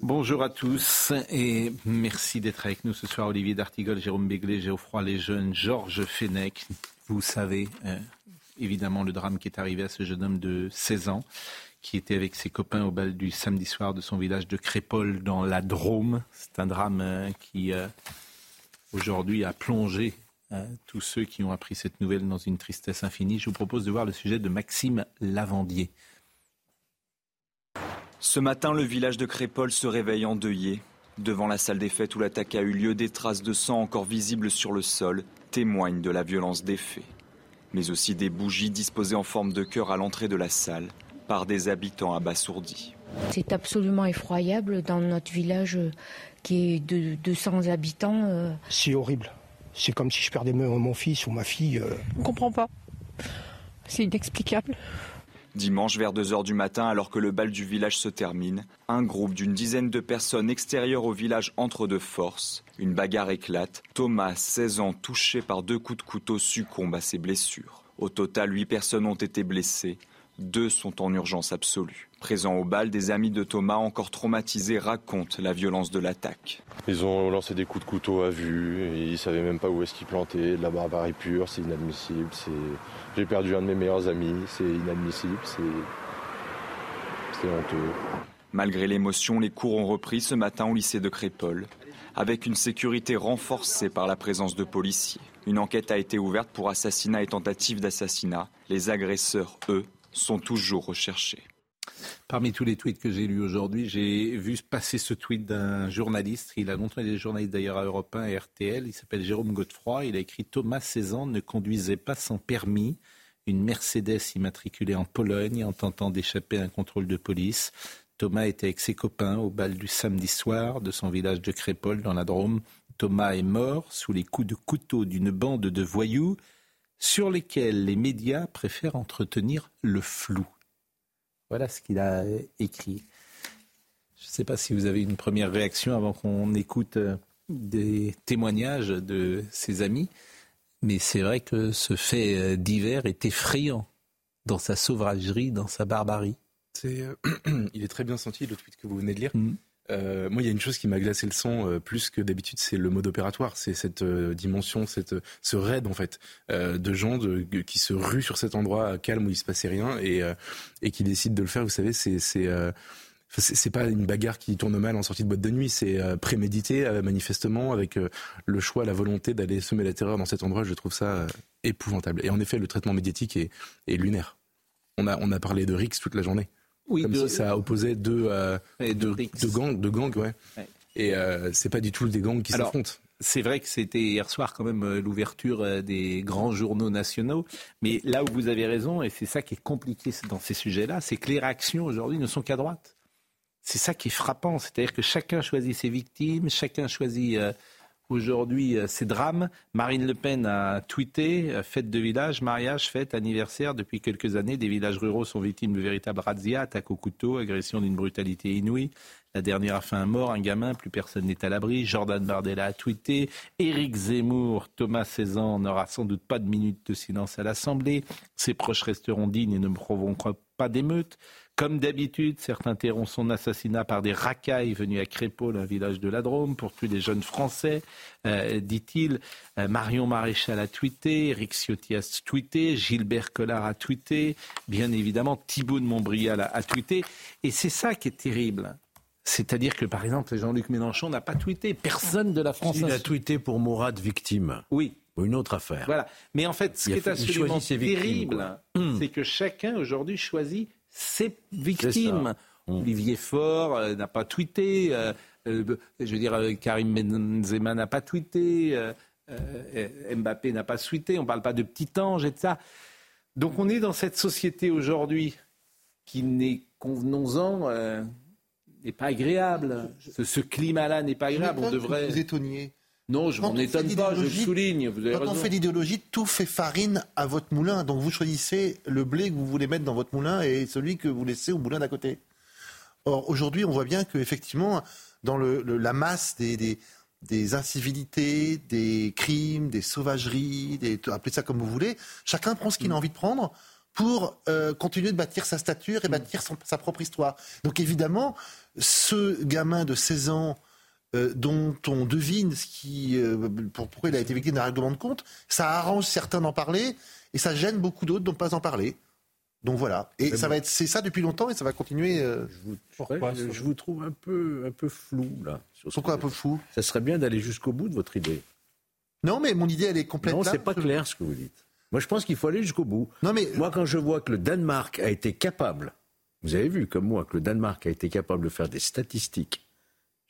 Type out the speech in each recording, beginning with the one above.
Bonjour à tous et merci d'être avec nous ce soir. Olivier D'Artigol, Jérôme Béglé, Géoffroy Lesjeunes, Georges Fenech. Vous savez euh, évidemment le drame qui est arrivé à ce jeune homme de 16 ans qui était avec ses copains au bal du samedi soir de son village de Crépole dans la Drôme. C'est un drame euh, qui euh, aujourd'hui a plongé tous ceux qui ont appris cette nouvelle dans une tristesse infinie. Je vous propose de voir le sujet de Maxime Lavandier. Ce matin, le village de Crépole se réveille endeuillé. Devant la salle des fêtes où l'attaque a eu lieu, des traces de sang encore visibles sur le sol témoignent de la violence des faits. Mais aussi des bougies disposées en forme de cœur à l'entrée de la salle par des habitants abasourdis. C'est absolument effroyable dans notre village euh, qui est de 200 habitants. Euh. C'est horrible. C'est comme si je perdais mon fils ou ma fille. Euh. On ne comprend pas. C'est inexplicable. Dimanche vers 2h du matin, alors que le bal du village se termine, un groupe d'une dizaine de personnes extérieures au village entre de force. Une bagarre éclate. Thomas, 16 ans, touché par deux coups de couteau, succombe à ses blessures. Au total, 8 personnes ont été blessées. Deux sont en urgence absolue. Présents au bal, des amis de Thomas, encore traumatisés, racontent la violence de l'attaque. Ils ont lancé des coups de couteau à vue, et ils savaient même pas où est-ce qu'ils plantaient, de la barbarie pure, c'est inadmissible. J'ai perdu un de mes meilleurs amis, c'est inadmissible, c'est honteux. Malgré l'émotion, les cours ont repris ce matin au lycée de Crépole, avec une sécurité renforcée par la présence de policiers. Une enquête a été ouverte pour assassinat et tentative d'assassinat. Les agresseurs, eux, sont toujours recherchés. Parmi tous les tweets que j'ai lus aujourd'hui, j'ai vu passer ce tweet d'un journaliste. Il a longtemps été journaliste d'ailleurs à Europe 1 et RTL. Il s'appelle Jérôme Godefroy. Il a écrit Thomas Cézanne ne conduisait pas sans permis une Mercedes immatriculée en Pologne en tentant d'échapper à un contrôle de police. Thomas était avec ses copains au bal du samedi soir de son village de Crépole dans la Drôme. Thomas est mort sous les coups de couteau d'une bande de voyous sur lesquels les médias préfèrent entretenir le flou. Voilà ce qu'il a écrit. Je ne sais pas si vous avez une première réaction avant qu'on écoute euh, des témoignages de ses amis, mais c'est vrai que ce fait euh, divers est effrayant dans sa sauvagerie, dans sa barbarie. Euh, il est très bien senti, le tweet que vous venez de lire. Mm. Euh, moi, il y a une chose qui m'a glacé le sang euh, plus que d'habitude, c'est le mode opératoire. C'est cette euh, dimension, cette, ce raid en fait de gens qui se ruent sur cet endroit calme où il se passait rien et, et qui décident de le faire. Vous savez, c'est c'est pas une bagarre qui tourne mal en sortie de boîte de nuit, c'est prémédité manifestement avec le choix, la volonté d'aller semer la terreur dans cet endroit. Je trouve ça épouvantable. Et en effet, le traitement médiatique est, est lunaire. On a, on a parlé de Rix toute la journée. Oui, Comme si ça opposait deux, euh, deux, gangs, deux gangs, ouais. Et euh, c'est pas du tout des gangs qui s'affrontent. C'est vrai que c'était hier soir quand même euh, l'ouverture euh, des grands journaux nationaux, mais là où vous avez raison, et c'est ça qui est compliqué dans ces sujets-là, c'est que les réactions aujourd'hui ne sont qu'à droite. C'est ça qui est frappant, c'est-à-dire que chacun choisit ses victimes, chacun choisit aujourd'hui euh, ces drames. Marine Le Pen a tweeté euh, fête de village, mariage, fête, anniversaire. Depuis quelques années, des villages ruraux sont victimes de véritables razzias, attaques au couteau, agression d'une brutalité inouïe. La dernière a fait un mort, un gamin, plus personne n'est à l'abri. Jordan Bardella a tweeté. Éric Zemmour, Thomas Cézanne n'aura sans doute pas de minute de silence à l'Assemblée. Ses proches resteront dignes et ne provoqueront pas d'émeute. Comme d'habitude, certains interrompt son assassinat par des racailles venus à Crépole, un village de la Drôme, pour tuer des jeunes Français, euh, dit-il. Euh, Marion Maréchal a tweeté, Eric Ciotti a tweeté, Gilbert Collard a tweeté, bien évidemment Thibault de Montbrial a, tweeté. Et c'est ça qui est terrible. C'est-à-dire que, par exemple, Jean-Luc Mélenchon n'a pas tweeté. Personne de la France. Il a tweeté pour Mourad victime. Oui. Une autre affaire. Voilà. Mais en fait, ce qui est absolument terrible, c'est que chacun aujourd'hui choisit ses victimes. Olivier Faure euh, n'a pas tweeté, euh, euh, je veux dire, Karim Benzema n'a pas tweeté, Mbappé n'a pas tweeté, on ne parle pas de petit ange et de ça. Donc on est dans cette société aujourd'hui qui n'est, convenons-en, n'est pas agréable. Ce, climat-là n'est pas agréable. On devrait. Vous étonniez non, je m'en étonne pas, je souligne. Vous quand on fait l'idéologie, tout fait farine à votre moulin. Donc vous choisissez le blé que vous voulez mettre dans votre moulin et celui que vous laissez au moulin d'à côté. Or, aujourd'hui, on voit bien qu'effectivement, dans la masse des, des, incivilités, des crimes, des sauvageries, des, appelez ça comme vous voulez, chacun prend ce qu'il a envie de prendre pour euh, continuer de bâtir sa stature et bâtir son- sa propre histoire. Donc évidemment, ce gamin de 16 ans euh, dont on devine ce qui, euh, pour- pourquoi il a été victime d'un règlement de compte, ça arrange certains d'en parler et ça gêne beaucoup d'autres de ne pas en parler. Donc voilà. Et Mais ça bon. va être, c'est ça depuis longtemps et ça va continuer. euh, Je vous, Pourquoi, je, vous trouve un peu, un peu flou là. sur Pourquoi un peu fou Ça serait bien d'aller jusqu'au bout de votre idée. Non, mais mon idée, elle est complète. Non, c'est pas clair ce que vous dites. Moi, je pense qu'il faut aller jusqu'au bout. Non, mais Moi, quand je vois que le Danemark a été capable, vous avez vu comme moi que le Danemark a été capable de faire des statistiques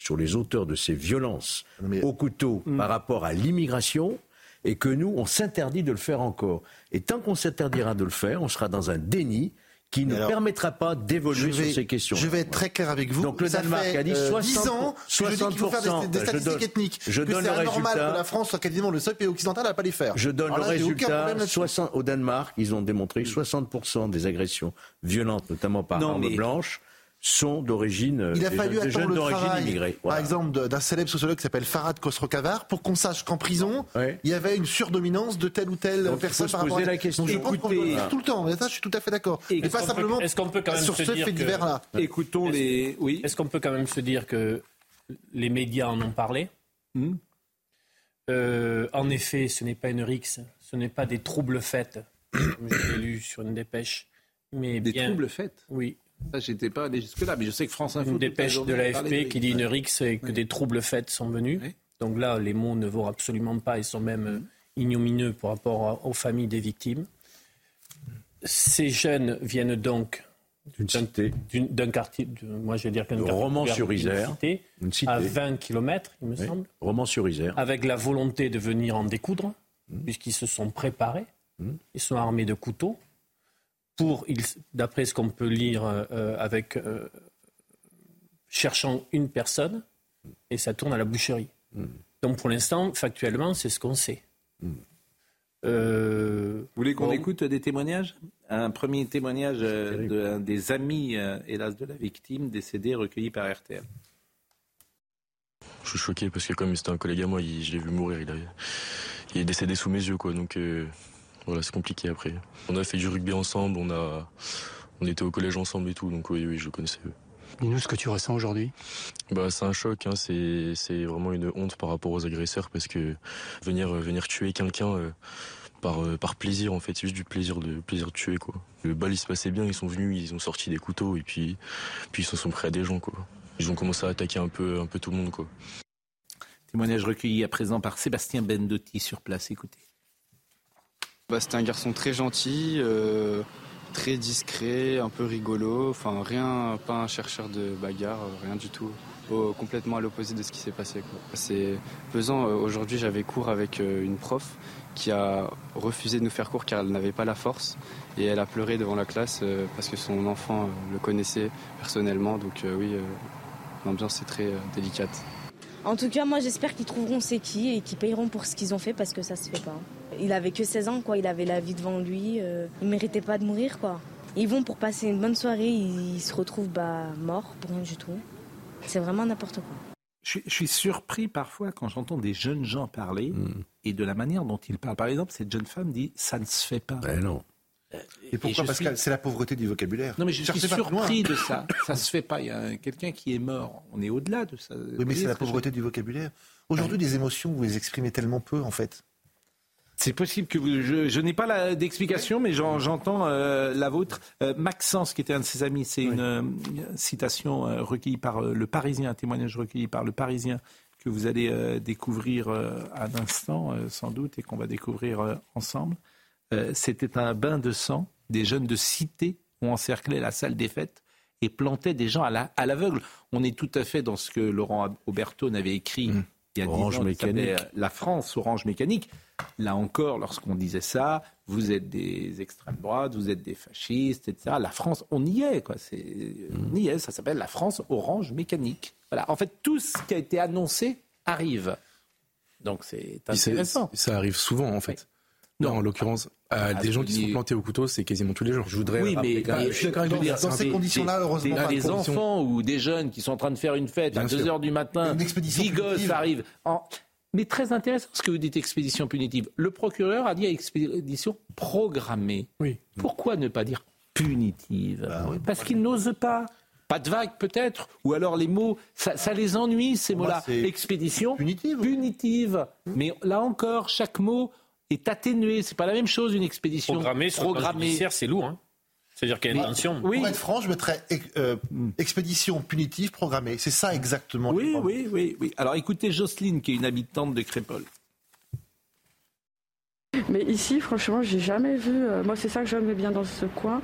sur les auteurs de ces violences mais- au couteau par rapport à l'immigration, et que nous, on s'interdit de le faire encore. Et tant qu'on s'interdira de le faire, on sera dans un déni qui ne alors, permettra pas d'évoluer sur ces questions. je vais être très clair avec vous. Donc le Ça Danemark fait, a dit euh, 60 10 ans que je dis qu'il faut faire des, des 60%, je statistiques donne- ethniques. je que donne c'est le anormal résultat. que la France soit quasiment le seul pays occidental à ne pas les faire. Je donne le là, aucun résultat. problème là-dessus. 60, au Danemark, ils ont démontré que 60% des agressions violentes, notamment par Non, arme mais- blanche, sont d'origine Il a des, fallu jeunes- des attendre jeunes d'origine immigrée. par exemple, d'un célèbre sociologue qui s'appelle Farad Khosrow-Kavar, pour qu'on sache qu'en prison, Ouais. il y avait une surdominance de telle ou telle Donc, personne par rapport à la question. Donc, je pense qu'on doit le faire tout le temps. Mais ça, je suis tout à fait d'accord. Et Mais est-ce pas qu'on peut- simplement est-ce qu'on peut quand même sur se ce dire fait que- divers-là. Écoutons les. Oui. Est-ce qu'on peut quand même se dire que les médias en ont parlé Hmm. Euh, En effet, ce n'est pas une rixe, ce n'est pas des troubles faits, comme je l'ai lu sur une dépêche, mais Des bien, troubles faits. oui, j'étais pas allé jusque-là, mais je sais que France Info. une dépêche de l'AFP qui dit une rixe. et que Oui. des troubles faits sont venus. Oui. Donc là, les mots ne vont absolument pas et sont même euh, ignominieux par rapport aux familles des victimes. Ces jeunes viennent donc Une cité, d'une- d'un quartier, de- moi je vais dire qu'un De quartier Romans-sur-Isère. d'une cité, une cité. à 20 km, il me Oui. semble, Romans-sur-Isère. avec la volonté de venir en découdre, Mmh. puisqu'ils se sont préparés, Mm. ils sont armés de couteaux, pour, d'après ce qu'on peut lire, euh, euh, avec euh, cherchant une personne, et ça tourne à la boucherie. Mm. Donc pour l'instant, factuellement, c'est ce qu'on sait. Mm. Euh, Vous voulez qu'on bon, écoute des témoignages? Un premier témoignage d'un des amis, hélas, de la victime décédée, recueilli par RTL. Je suis choqué parce que comme c'était un collègue à moi, il- je l'ai vu mourir, il, a- il est décédé sous mes yeux, quoi. Donc euh, voilà, c'est compliqué après. On a fait du rugby ensemble, on a, on était au collège ensemble et tout, donc oui, oui, je le connaissais. Dis-nous ce que tu ressens aujourd'hui? Bah, c'est un choc, hein, c'est, c'est vraiment une honte par rapport aux agresseurs parce que venir, euh, venir tuer quelqu'un euh, par, euh, par plaisir, en fait, c'est juste du plaisir de, plaisir de tuer, quoi. Le bal, il se passait bien, ils sont venus, ils ont sorti des couteaux et puis, puis ils se sont pris à des gens, quoi. Ils ont commencé à attaquer un peu, un peu tout le monde, quoi. Témoignage recueilli à présent par Sébastien Bendotti sur place. Écoutez. Bah, c'était un garçon très gentil, euh, très discret, un peu rigolo. Enfin, rien, pas un chercheur de bagarre, rien du tout. Complètement à l'opposé de ce qui s'est passé. C'est pesant. Euh, Aujourd'hui, j'avais cours avec euh, une prof qui a refusé de nous faire cours car elle n'avait pas la force. Et elle a pleuré devant la classe parce que son enfant le connaissait personnellement. Donc oui, l'ambiance est très délicate. En tout cas, moi j'espère qu'ils trouveront c'est qui et qu'ils payeront pour ce qu'ils ont fait parce que ça se fait pas. Il avait que 16 ans, quoi. Il avait la vie devant lui. euh, il méritait pas de mourir, quoi. Ils vont pour passer une bonne soirée, ils, ils se retrouvent bah, morts pour rien du tout. C'est vraiment n'importe quoi. Je suis, je suis surpris parfois quand j'entends des jeunes gens parler Mm. et de la manière dont ils parlent. Par exemple, cette jeune femme dit ça ne se fait pas. Ben non. Et pourquoi je Pascal suis- C'est la pauvreté du vocabulaire. Non, mais je suis surpris de ça. Ça se fait pas. Il y a un- quelqu'un qui est mort. On est au-delà de ça. Oui, mais c'est la pauvreté du vocabulaire. Aujourd'hui, des émotions, vous les exprimez tellement peu, en fait. C'est possible que vous. Je, je n'ai pas la- d'explication, mais j'en- j'entends euh, la vôtre. Euh, Maxence, qui était un de ses amis, c'est une euh, citation recueillie par le Parisien, un témoignage recueilli par le Parisien que vous allez découvrir à l'instant, sans doute, et qu'on va découvrir ensemble. C'était un bain de sang. Des jeunes de cité ont encerclé la salle des fêtes et plantaient des gens à la- à l'aveugle. On est tout à fait dans ce que Laurent Auberton avait écrit Mmh. il y a dix Orange ans, qui s'appelait, Mécanique. La France, Orange Mécanique. Là encore, lorsqu'on disait ça, vous êtes des extrêmes droites, vous êtes des fascistes, etc. La France, on y est, quoi. C'est, On y est, ça s'appelle la France Orange Mécanique. Voilà. En fait, tout ce qui a été annoncé arrive. Donc c'est intéressant. Ça arrive souvent, en fait. Non, en l'occurrence, à Ah, des gens qui sont plantés au couteau, c'est quasiment tous les jours. Je voudrais Oui, mais, je suis d'accord avec dire, dans ces conditions-là, heureusement, des, pas. des conditions. enfants ou des jeunes qui sont en train de faire une fête à Bien 2 sûr. heures du matin, Une expédition 10 gosses collective. arrivent. En- Mais très intéressant ce que vous dites, expédition punitive. Le procureur a dit expédition programmée. Oui. Pourquoi ne pas dire punitive bah Parce qu'il n'ose pas. Pas de vague peut-être, ou alors les mots, ça, les ennuie ces mots-là. Expédition punitive. Punitive. Mais là encore, chaque mot est atténué. C'est pas la même chose une expédition programmée. Programmée, c'est lourd. Hein. C'est-à-dire qu'il y a une intention. Oui. Pour être franc, je mettrais euh, expédition punitive programmée. C'est ça exactement. Oui, oui, oui, oui. Alors écoutez Jocelyne, qui est une habitante de Crépole. Mais ici, franchement, j'ai jamais vu. Euh, moi, c'est ça que j'aime bien dans ce coin,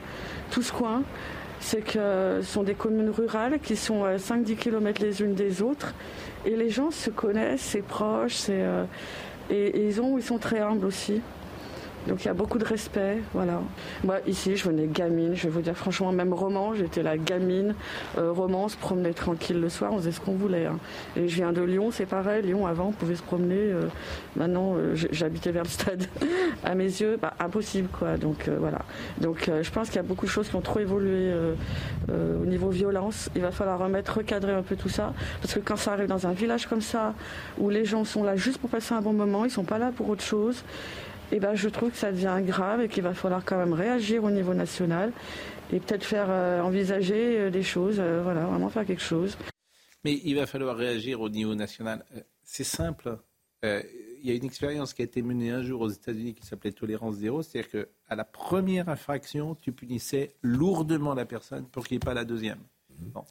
tout ce coin, c'est que ce sont des communes rurales qui sont à 5-10 km les unes des autres, et les gens se connaissent, c'est proche, c'est euh, et, ils ont, ils sont très humbles aussi. Donc il y a beaucoup de respect, voilà. Moi ici, je venais gamine, je vais vous dire franchement, même roman, j'étais la gamine, euh, roman, se promenait tranquille le soir, on faisait ce qu'on voulait. Hein. Et je viens de Lyon, c'est pareil, Lyon avant, on pouvait se promener. Euh, maintenant, euh, j'habitais vers le stade. à mes yeux, bah, impossible quoi. Donc voilà. Donc je pense qu'il y a beaucoup de choses qui ont trop évolué au niveau violence. Il va falloir remettre, recadrer un peu tout ça, parce que quand ça arrive dans un village comme ça, où les gens sont là juste pour passer un bon moment, ils sont pas là pour autre chose eh ben, je trouve que ça devient grave et qu'il va falloir quand même réagir au niveau national et peut-être faire euh, envisager euh, des choses, euh, voilà, vraiment faire quelque chose. Mais il va falloir réagir au niveau national. C'est simple. il y a une expérience qui a été menée un jour aux États-Unis qui s'appelait tolérance zéro, c'est-à-dire qu'à la première infraction, tu punissais lourdement la personne pour qu'il n'y ait pas la deuxième. Bon.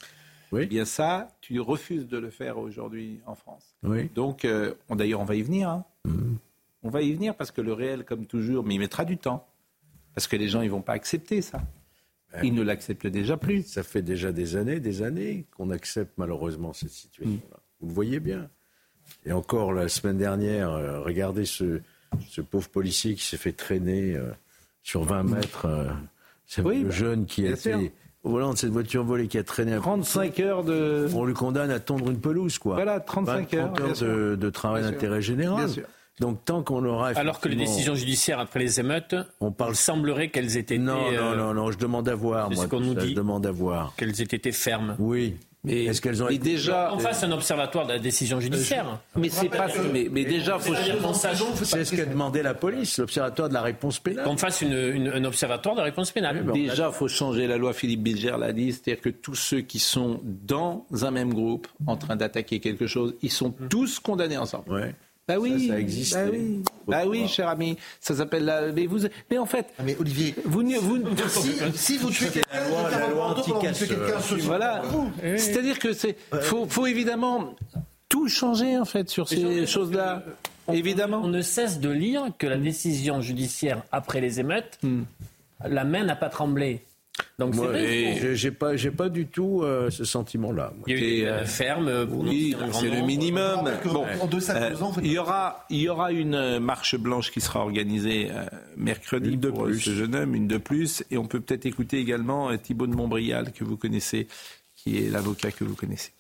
Oui. Eh bien ça, tu refuses de le faire aujourd'hui en France. Oui. Donc, d'ailleurs, on va y venir. Hein. Mmh. On va y venir parce que le réel, comme toujours, mais il mettra du temps. Parce que les gens, ils vont pas accepter ça. Ils ne l'acceptent déjà plus. Ça fait déjà des années, des années qu'on accepte malheureusement cette situation-là. Vous le voyez bien. Et encore la semaine dernière, euh, regardez ce, pauvre policier qui s'est fait traîner euh, sur 20 mètres. Euh, c'est le bah, jeune qui a été au volant de cette voiture volée qui a traîné 35 heures de. On lui condamne à tondre une pelouse, quoi. Voilà, 35 heures. de, de, travail d'intérêt général. Donc tant qu'on aura alors que les décisions judiciaires après les émeutes, on parle il semblerait qu'elles aient été non non euh, non non, je demande à voir moi. Ce qu'on nous dit. Je demande à voir qu'elles aient été fermes. Oui. Mais est-ce qu'elles ont été déjà en face un observatoire de la décision judiciaire Mais c'est pas mais, mais déjà faut c'est ce qu'a demandé la police, l'observatoire de la réponse pénale. Qu'on fasse une, un observatoire de la réponse pénale. déjà faut changer la loi. Philippe Bilger l'a dit, c'est-à-dire que tous ceux qui sont dans un même groupe en train d'attaquer quelque chose, ils sont tous condamnés ensemble. Ouais. Bah oui, ça, existe. Bah oui, bah oui cher ami. Ça s'appelle la. Mais vous, mais en fait. Ah, mais Olivier, vous, vous... si, si vous tuez quelqu'un, la loi, la loi Voilà. C'est-à-dire que c'est. Faut, faut évidemment tout changer en fait sur ces choses-là. Évidemment. On ne cesse de lire que la décision judiciaire après les émeutes, hmm. la main n'a pas tremblé. Donc c'est j'ai pas, j'ai pas du tout euh, ce sentiment-là. Il y a euh, ferme. Euh, oui, c'est le minimum. Bon, il y aura, il y aura une marche blanche qui sera organisée mercredi de pour plus. ce jeune homme, une de plus, et on peut peut-être écouter également Thibault de Montbrial que vous connaissez, qui est l'avocat que vous connaissez.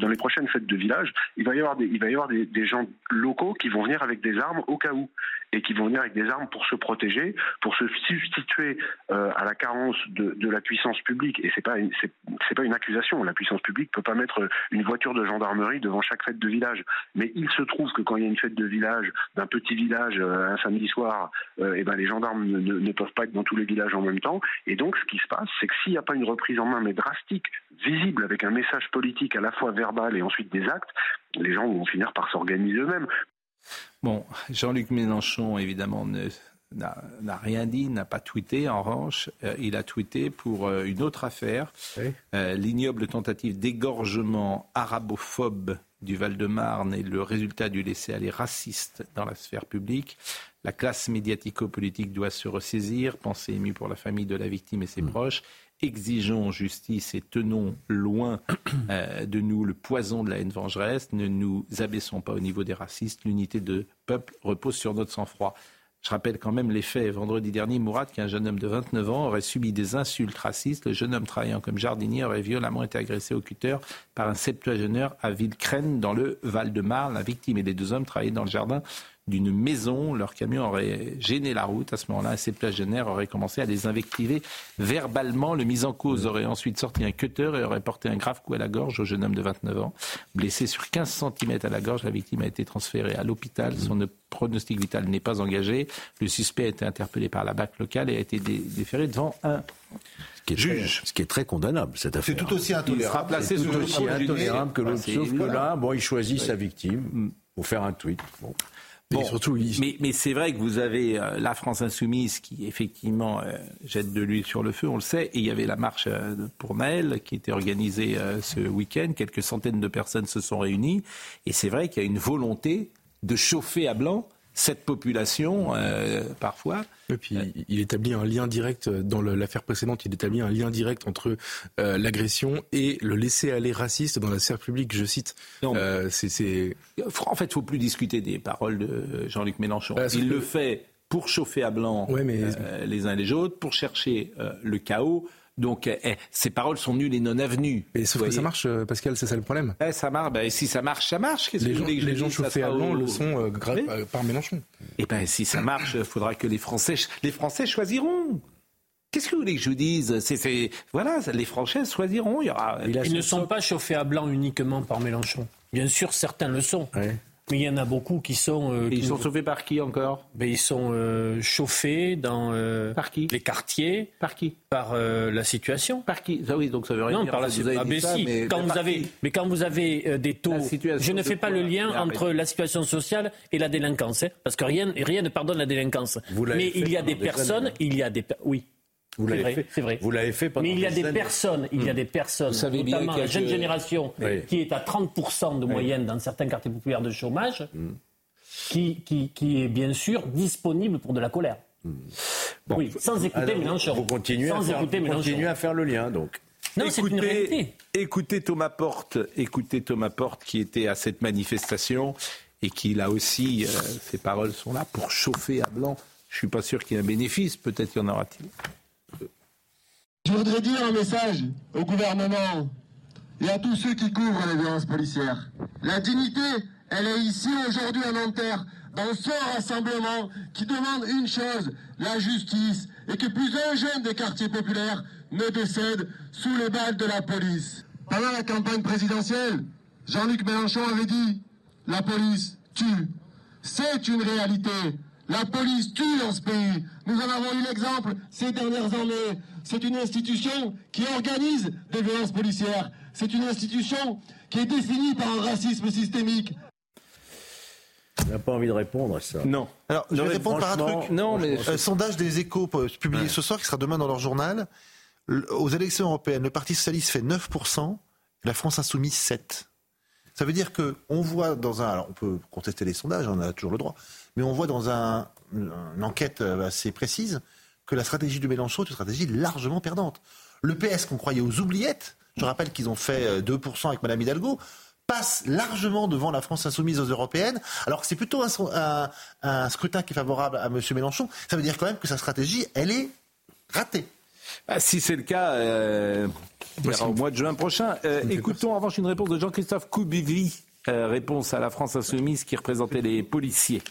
Dans les prochaines fêtes de village, il va y avoir, des, il va y avoir des, des gens locaux qui vont venir avec des armes au cas où et qui vont venir avec des armes pour se protéger, pour se substituer euh, à la carence de, de, la puissance publique. Et c'est pas c'est pas une accusation. La puissance publique peut pas mettre une voiture de gendarmerie devant chaque fête de village. Mais il se trouve que quand il y a une fête de village d'un petit village euh, un samedi soir, euh, et ben les gendarmes ne, ne, peuvent pas être dans tous les villages en même temps. Et donc ce qui se passe, c'est que s'il n'y a pas une reprise en main mais drastique, visible avec un message politique à la fois verbal et ensuite des actes, les gens vont finir par s'organiser eux-mêmes. Bon, Jean-Luc Mélenchon, évidemment, n'a rien dit, n'a pas tweeté. En revanche, euh, il a tweeté pour euh, une autre affaire, euh, l'ignoble tentative d'égorgement arabophobe du Val-de-Marne et le résultat du laisser-aller raciste dans la sphère publique. La classe médiatico-politique doit se ressaisir, pensée émue pour la famille de la victime et ses hmm. proches exigeons justice et tenons loin euh, de nous le poison de la haine vengeresse. Ne nous abaissons pas au niveau des racistes. L'unité de peuple repose sur notre sang-froid. Je rappelle quand même les faits. Vendredi dernier, Mourad, qui est un jeune homme de 29 ans, aurait subi des insultes racistes. Le jeune homme travaillant comme jardinier aurait violemment été agressé au cutter par un septuagénaire à Villecrène, dans le Val-de-Marne. La victime et les deux hommes travaillaient dans le jardin d'une maison. Leur camion aurait gêné la route. À ce moment-là, ces plagionnaires auraient commencé à les invectiver verbalement. Le mis en cause aurait ensuite sorti un cutter et aurait porté un grave coup à la gorge au jeune homme de 29 ans. Blessé sur 15 cm à la gorge, la victime a été transférée à l'hôpital. Son pronostic vital n'est pas engagé. Le suspect a été interpellé par la BAC locale et a été déféré devant un juge. ce qui est très condamnable, cette affaire. C'est tout aussi intolérable. Il sera placé aussi intolérable que l'autre. Ah, Sauf que là, bon, il choisit sa victime Mm. pour faire un tweet. Bon. Bon, surtout, il- mais, mais c'est vrai que vous avez euh, la France insoumise qui effectivement euh, jette de l'huile sur le feu, on le sait, et il y avait la marche euh, pour Naël qui était organisée euh, ce week-end. Quelques centaines de personnes se sont réunies, et c'est vrai qu'il y a une volonté de chauffer à blanc cette population euh, parfois. Et puis, il établit un lien direct, euh, dans l'affaire précédente, il établit un lien direct entre euh, l'agression et le laisser-aller raciste dans la sphère publique, je cite. Euh, c'est-. En fait, il ne faut plus discuter des paroles de Jean-Luc Mélenchon. Bah, il que- le fait pour chauffer à blanc Ouais, mais- les uns et les autres, pour chercher le chaos. Donc, euh, eh, ces paroles sont nulles et non avenues. Et sauf que ça marche, euh, Pascal, c'est ça le problème. Eh, ça marche. Ben, si ça marche, ça marche. Qu'est-ce Les que vous gens, voulez que je les gens chauffés à blanc le sont euh, gra- Oui. euh, par Mélenchon. Eh ben, si ça marche, il faudra que les Français, les Français choisiront. Qu'est-ce que vous voulez que je vous dise? Voilà, les Français choisiront. Il y aura. Ils ne sont pas chauffés à blanc uniquement par Mélenchon. Bien sûr, certains le sont. Mais il y en a beaucoup qui sont. euh, Et ils qui- sont chauffés par qui encore? Ben, Ils sont euh, chauffés dans euh, Par qui? les quartiers. Par qui? Par euh, la situation. Par qui? Ah oui, donc ça veut rien Non, dire. par la Vous avez situation. Ah, dit ben ça, si, mais- quand mais vous avez, qui? mais quand vous avez euh, des taux, La situation je ne fais pas quoi le lien Mais entre la situation sociale et la délinquance, hein, parce que rien, rien ne pardonne la délinquance. Vous l'avez Mais fait il y a des des personnes, années. il y a des, oui. Vous l'avez fait. c'est vrai. Vous l'avez fait pendant Mais il y a des années. personnes, il y a des personnes, notamment la jeune que- génération, Oui. qui est à 30% de moyenne dans certains quartiers populaires de chômage, qui, qui, qui est bien sûr disponible pour de la colère. oui, sans écouter Alors, Mélenchon. Vous continuez, sans à faire, écouter vous Mélenchon. continuez à faire le lien, donc. Non, c'est une réalité. écoutez Thomas Porte, écoutez Thomas Porte qui était à cette manifestation et qui là aussi, euh, ses paroles sont là pour chauffer à blanc. Je suis pas sûr qu'il y ait un bénéfice, peut-être y en aura-t-il. Voudrais dire un message au gouvernement et à tous ceux qui couvrent les violences policières. La dignité, elle est ici aujourd'hui à Nanterre, dans ce rassemblement qui demande une chose, la justice, et que plus un jeune des quartiers populaires ne décède sous les balles de la police. Pendant la campagne présidentielle, Jean-Luc Mélenchon avait dit La police tue. C'est une réalité. La police tue dans ce pays. Nous en avons eu l'exemple ces dernières années. C'est une institution qui organise des violences policières. C'est une institution qui est définie par un racisme systémique. On n'a pas envie de répondre à ça. Non. Alors, je Non, vais répondre par un truc. Non, mais Euh, sondage des échos euh, publié ce soir, qui sera demain dans leur journal. L- Aux élections européennes, le Parti Socialiste fait 9%, la France Insoumise 7%. Ça veut dire que on voit dans un. Alors, on peut contester les sondages, on a toujours le droit. Mais on voit dans un, une enquête euh, assez précise que la stratégie de Mélenchon est une stratégie largement perdante. Le PS, qu'on croyait aux oubliettes, je rappelle qu'ils ont fait euh, 2% avec Mme Hidalgo, passe largement devant la France insoumise aux européennes, alors que c'est plutôt un, son- un- un scrutin qui est favorable à M. Mélenchon. Ça veut dire quand même que sa stratégie, elle est ratée. Ah, si c'est le cas, euh, on verra au mois de juin prochain. Euh, écoutons en revanche une réponse de Jean-Christophe Koubivi, euh, réponse à la France insoumise qui représentait les policiers.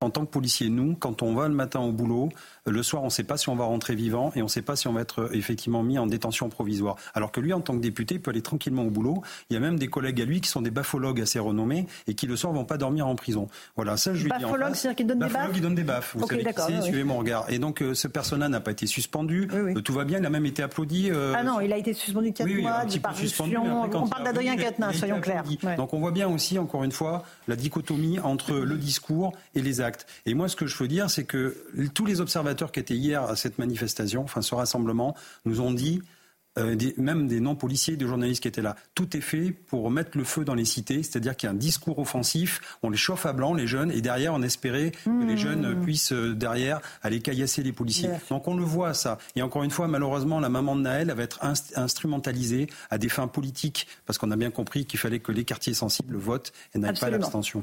En tant que policier, nous, quand on va le matin au boulot, euh, le soir, on ne sait pas si on va rentrer vivant et on ne sait pas si on va être euh, effectivement mis en détention provisoire. Alors que lui, en tant que député, il peut aller tranquillement au boulot. Il y a même des collègues à lui qui sont des bafologues assez renommés et qui le soir vont pas dormir en prison. Voilà, ça je lui dis. en face. c'est-à-dire qu'il donne donne des baffes. Vous Ok, savez qui oui, suivez mon regard. Et donc euh, ce personnage n'a pas été suspendu. Euh, tout va bien, il a même été applaudi. euh, Ah non, il a été suspendu 4 oui, oui, mois, un petit de peu suspendu, après, On parle d'Adrien été soyons clairs. Ouais. Donc on voit bien aussi, encore une fois, la dichotomie entre le discours et les actes. Et moi, ce que je veux dire, c'est que tous les observateurs qui étaient hier à cette manifestation, enfin ce rassemblement, nous ont dit euh, des- même des non-policiers, des journalistes qui étaient là. Tout est fait pour mettre le feu dans les cités, c'est-à-dire qu'il y a un discours offensif, on les chauffe à blanc, les jeunes, et derrière, on espérait que les jeunes euh, puissent, euh, derrière, aller caillasser les policiers. Donc on le voit, ça. Et encore une fois, malheureusement, la maman de Naël elle va être inst- instrumentalisée à des fins politiques, parce qu'on a bien compris qu'il fallait que les quartiers sensibles votent et n'aillent pas l'abstention.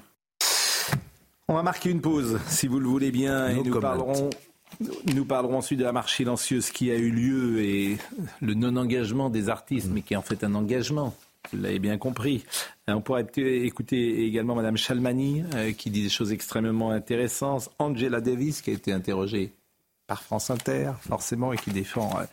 On va marquer une pause, si vous le voulez bien, et No nous parlerons, nous parlerons ensuite de la marche silencieuse qui a eu lieu et le non-engagement des artistes, mais qui est en fait un engagement. Vous l'avez bien compris. Euh, on pourrait écouter également Mme Chalmani, euh, qui dit des choses extrêmement intéressantes. Angela Davis, qui a été interrogée par France Inter, forcément, et qui défend euh,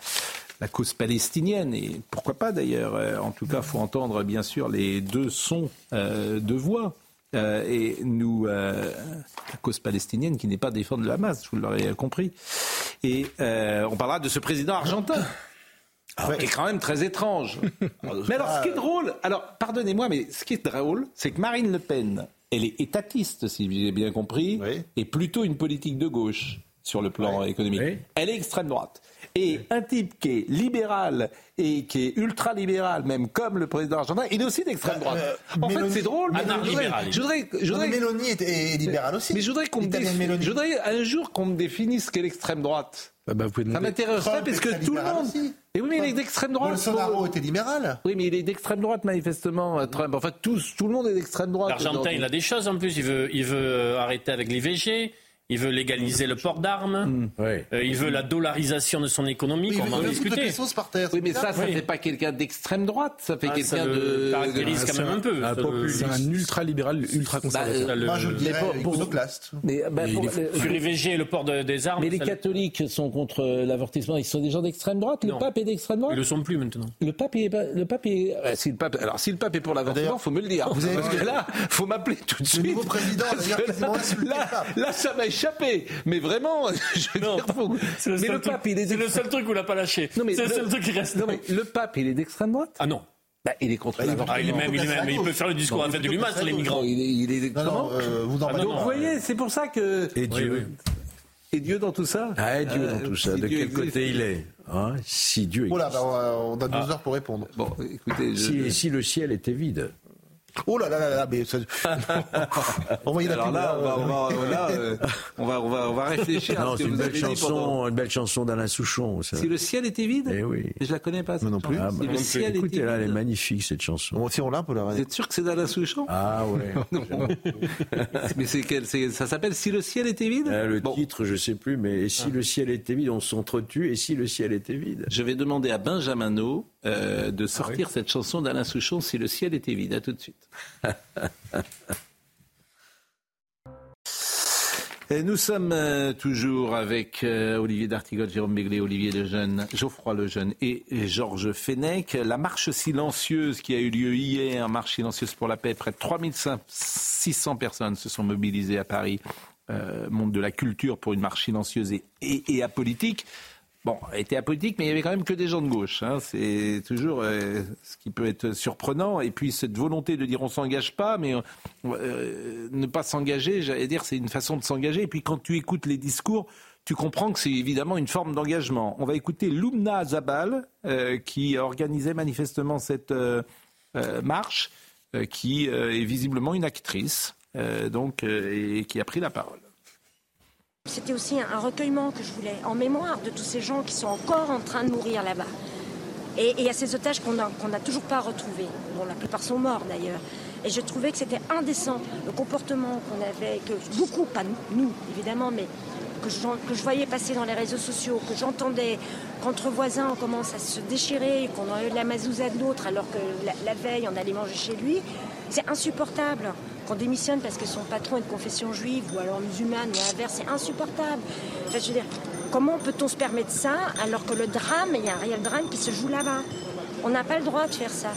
la cause palestinienne. Et pourquoi pas d'ailleurs En tout cas, il faut entendre bien sûr les deux sons de voix. Et nous, la cause palestinienne qui n'est pas défendre la masse, vous l'aurez compris. Et on parlera de ce président argentin ah, qui est quand même très étrange. mais alors, ce qui est drôle, alors, pardonnez-moi, mais ce qui est drôle, c'est que Marine Le Pen, elle est étatiste, si j'ai bien compris, et plutôt une politique de gauche sur le plan économique. Elle est extrême droite. Et un type qui est libéral et qui est ultra libéral, même comme le président argentin, il est aussi d'extrême droite. Euh, en fait, c'est drôle. Mais je voudrais, je voudrais, Mélanie est, libéral aussi. Mais je voudrais qu'on me je voudrais un jour qu'on me définisse qu'est l'extrême droite. Ah bah, ça m'intéresserait parce que tout le monde. Et oui, mais il est d'extrême droite. Bolsonaro était libéral. Oui, mais il est d'extrême droite manifestement. Euh, Trump. En fait, tous, tout le monde est d'extrême droite. L'Argentin, il a des choses en plus. Il veut, il veut euh, arrêter avec l'IVG. Il veut légaliser le port d'armes. Mm. Euh, il veut la dollarisation de son économie. on va en discuter. Par terre, oui, mais ça, ça ne fait pas quelqu'un d'extrême droite. Ça fait ah, quelqu'un de. caractérise quand même un peu. C'est un ultra-libéral, ultra-conservateur. Bah, moi, je le dirais pour, Mais, bah, pour, sur l'IVG et le port des armes. Mais les catholiques sont contre l'avortissement. Ils sont des gens d'extrême droite. Le pape est d'extrême droite. Ils le sont plus maintenant. Le pape est. Le pape est. si le pape, alors, si le pape est pour l'avortement, il faut me le dire. Vous avez... Parce que là, faut m'appeler tout de suite. Le nouveau président, là, ça m'a échappé. Mais vraiment, je non, c'est le, mais le pape, il est, c'est le seul truc où il n'a pas lâché. c'est le, seul truc qui reste. Non, mais le pape, il est d'extrême droite? Ah non. Bah, il est contre bah, ah, il, est même, il, est même, il peut faire le discours à fait de l'humain sur les migrants. Il est, il est non, euh, vous ah, Donc, vous voyez, c'est pour ça que. Et Dieu. Et Dieu dans tout ça? Ah, et Dieu dans tout ça. De quel côté il est? Hein? Si Dieu existe. Voilà, bah, on a deux ah. heures pour répondre. Bon, écoutez. Si, si le ciel était vide. Oh là là là là, mais ça... Envoyez la Alors là, on va, on va, là, euh, on va, on va, on va réfléchir. Non, c'est une belle chanson, pendant... une belle chanson d'Alain Souchon. Ça. Si le ciel était vide. Eh oui. Je la connais pas. Cette non plus. Ah, bah, si le ciel écoutez, était là, elle est magnifique cette chanson. Bon, si on l'a, pour la. Vous êtes sûr que c'est d'Alain Souchon? Ah ouais. mais c'est quel, ça s'appelle Si le ciel était vide? Euh, le titre, je sais plus, mais si ah. le ciel était vide, on s'entretue. Et si le ciel était vide? Je vais demander à Benjamin euh, de sortir ah cette chanson d'Alain Souchon Si le ciel était vide. À tout de suite. Et nous sommes euh, toujours avec euh, Olivier D'Artigol, Jérôme Béglé, Olivier Lejeune, Geoffroy Lejeune et, Georges Fenech. La marche silencieuse qui a eu lieu hier, marche silencieuse pour la paix, près de 3600 personnes se sont mobilisées à Paris, euh, monde de la culture pour une marche silencieuse et, et apolitique. Bon, était apolitique, mais il y avait quand même que des gens de gauche. Hein. C'est toujours euh, ce qui peut être surprenant. Et puis cette volonté de dire on s'engage pas, mais euh, ne pas s'engager, j'allais dire, c'est une façon de s'engager. Et puis quand tu écoutes les discours, tu comprends que c'est évidemment une forme d'engagement. On va écouter Lumna Zabal, euh, qui organisait manifestement cette marche, qui est visiblement une actrice, donc, et qui a pris la parole. C'était aussi un recueillement que je voulais, en mémoire de tous ces gens qui sont encore en train de mourir là-bas. Et il y a ces otages qu'on n'a toujours pas retrouvés. Bon, la plupart sont morts d'ailleurs. Et je trouvais que c'était indécent, le comportement qu'on avait, que beaucoup, pas nous évidemment, mais que je, que je voyais passer dans les réseaux sociaux, que j'entendais qu'entre voisins on commence à se déchirer, qu'on a eu de la mazouza de l'autre alors que la veille on allait manger chez lui, c'est insupportable qu'on démissionne parce que son patron est de confession juive ou alors musulmane ou inverse, c'est insupportable. je veux dire, comment peut-on se permettre ça alors que le drame, il y a un réel drame qui se joue là-bas? On n'a pas le droit de faire ça.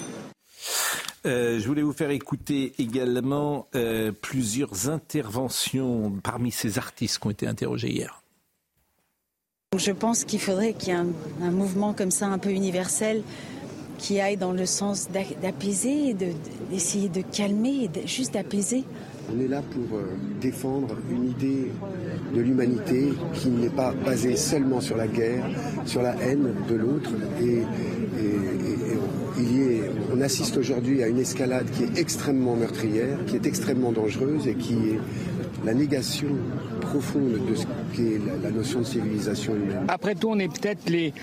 Euh, je voulais vous faire écouter également euh, plusieurs interventions parmi ces artistes qui ont été interrogés hier. Je pense qu'il faudrait qu'il y ait un, un, mouvement comme ça un peu universel qui aille dans le sens d'apaiser, d'essayer de, calmer, juste d'apaiser. On est là pour euh, défendre une idée de l'humanité qui n'est pas basée seulement sur la guerre, sur la haine de l'autre. Et, on assiste aujourd'hui à une escalade qui est extrêmement meurtrière, qui est extrêmement dangereuse et qui est la négation profonde de ce qu'est la, la notion de civilisation humaine. Après tout, on est peut-être les,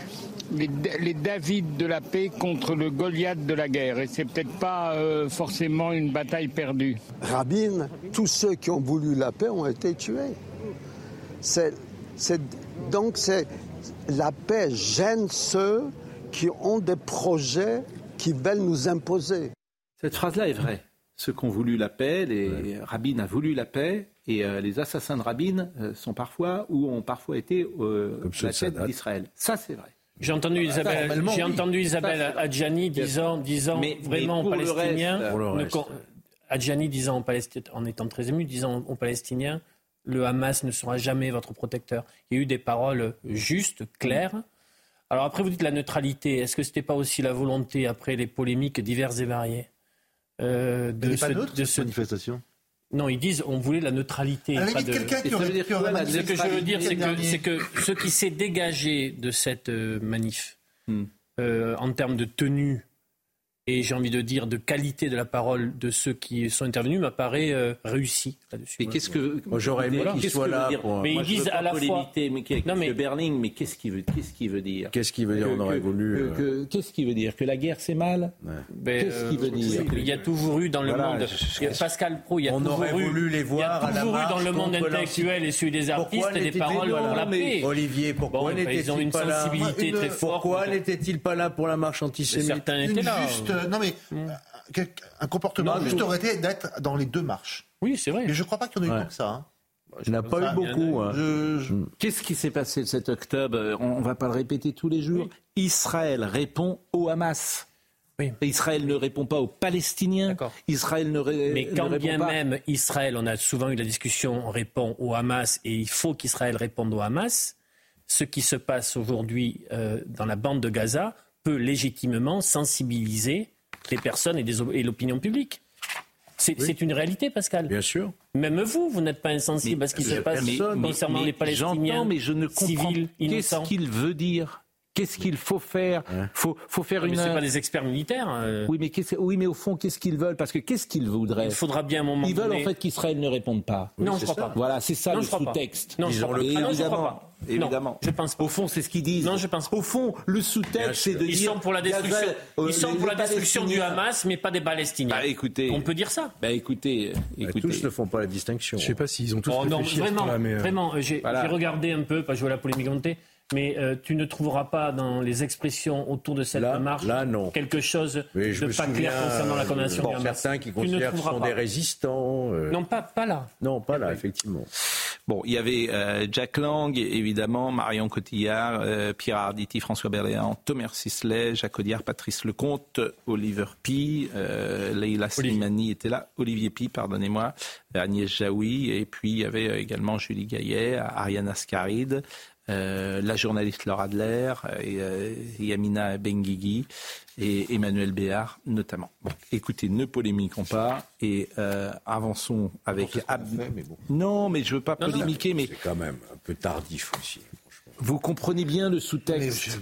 les, David de la paix contre le Goliath de la guerre. Et c'est peut-être pas euh, forcément une bataille perdue. Rabin, tous ceux qui ont voulu la paix ont été tués. donc c'est la paix gêne ceux qui ont des projets qui veulent nous imposer. Cette phrase-là est vraie. Ceux qui ont voulu la paix, les Rabin a voulu la paix, et euh, les assassins de Rabin euh, sont parfois ou ont parfois été euh, à la tête d'Israël. Ça, c'est vrai. J'ai entendu Isabelle, normalement, j'ai oui. entendu Isabelle. Adjani disant, disant Mais- mais vraiment aux Palestiniens, reste, ne Adjani disant aux Palestiniens, en étant très ému, disant aux Palestiniens, le Hamas ne sera jamais votre protecteur. Il y a eu des paroles justes, claires. Alors après, vous dites la neutralité. Est-ce que c'était pas aussi la volonté, après les polémiques diverses et variées, euh, de Elle n'est pas ce- neutre, de cette ce- manifestation? Non, ils disent on voulait la neutralité. À la pas limite, de- quelqu'un qui Et ça aurait- veut dire qui aurait quoi, manifesté Ce que je veux dire, que, c'est que ce qui s'est dégagé de cette euh, manif, Hmm. euh, en termes de tenue et j'ai envie de dire de qualité de la parole de ceux qui sont intervenus, m'apparaît euh, réussi là-dessus. Mais qu'est-ce que j'aurais aimé Voilà. qu'il Qu'est-ce soit que là pour- Mais Moi, ils disent à la fois- mais Non, mais-. Berling, mais qu'est-ce qu'il veut, qu'est-ce qu'il veut dire Qu'est-ce qu'il veut dire Que- On aurait que- voulu. que- euh, que- Qu'est-ce qu'il veut dire Que la guerre c'est mal Ben, Qu'est-ce qu'il veut euh, dire Il y a toujours eu dans le Voilà, monde. je- il y a Pascal Pro, il y a On toujours aurait eu, voulu les voir il y à a la toujours eu dans marche le monde intellectuel et celui des artistes Pourquoi des paroles pour la paix. Olivier, pourquoi ben, ils ont n'était-il une pas là sensibilité Une- très forte. Pourquoi n'était-il pas là pour la marche antisémite Certains étaient là. Euh, non mais euh, un comportement Non, juste aurait été d'être dans les deux marches. Oui, c'est vrai. Mais je crois pas qu'il y en ait eu Ouais. que ça. hein. Il n'a pas Ça, eu beaucoup. hein. Je- je- Qu'est-ce qui s'est passé le 7 octobre Euh, On ne va pas le répéter tous les jours. Israël répond au Hamas. Oui. Israël ne répond pas aux Palestiniens. Israël ne, ré- Mais quand bien pas. même Israël, on a souvent eu la discussion, on répond au Hamas et il faut qu'Israël réponde au Hamas, ce qui se passe aujourd'hui euh, dans la bande de Gaza peut légitimement sensibiliser les personnes et, des op- et l'opinion publique. C'est une réalité, Pascal. Bien sûr. Même vous, vous n'êtes pas insensible à ce qui se passe concernant les Palestiniens mais je ne comprends civils, Qu'est-ce innocents. qu'il veut dire? Qu'est-ce qu'il faut faire faut, faut faire Ah, mais une. c'est pas des experts militaires. euh. Oui, mais, qu'est-ce- oui, mais au fond, qu'est-ce qu'ils veulent? Parce que qu'est-ce qu'ils voudraient? Il faudra bien un moment Ils veulent donné- en fait qu'Israël ne réponde pas. Non, je c'est crois ça. pas. Voilà, c'est ça Non, le sous-texte. Non, je crois pas. Ah non, je crois évidemment, pas. Non, évidemment. je pense Au fond, c'est ce qu'ils disent. Non, je pense pas. Au fond, le sous-texte, c'est de Ils dire. sont pour la destruction, Gaza, euh, ils sont les- pour la destruction du Hamas, mais pas des Palestiniens. Bah, écoutez. On peut dire ça. Bah, écoutez, écoutez. Tous ne font pas la distinction. Je sais pas s'ils ont tous Oh non, réfléchi à ce vraiment, point-là, mais, euh, vraiment, j'ai Voilà. j'ai regardé un peu, pas jouer à la polémique montée, mais euh, tu ne trouveras pas dans les expressions autour de cette Là- marche là, non. quelque chose Mais je de pas souviens, clair concernant la condamnation bon, certains qui Tu ne considèrent que sont pas. des résistants. euh, Non, pas, pas là. non, pas là, effectivement. Bon, il y avait euh, Jack Lang, évidemment, Marion Cotillard, euh, Pierre Arditi, François Berléand, Thomas Sisley, Jacques Audiard, Patrice Lecomte, Oliver Pi, euh, Leila Slimani était là, Olivier Pi, pardonnez-moi, Agnès Jaoui, et puis il y avait euh, également Julie Gaillet, Ariane Ascaride, euh, la journaliste Laura Adler, euh, et, euh, Yamina Benguigui et Emmanuel Béard notamment. Bon, écoutez, ne polémiquons pas et euh, avançons avec Ab- Non, mais je veux pas Non, non. polémiquer, mais C'est quand même un peu tardif aussi. vous comprenez bien le sous-texte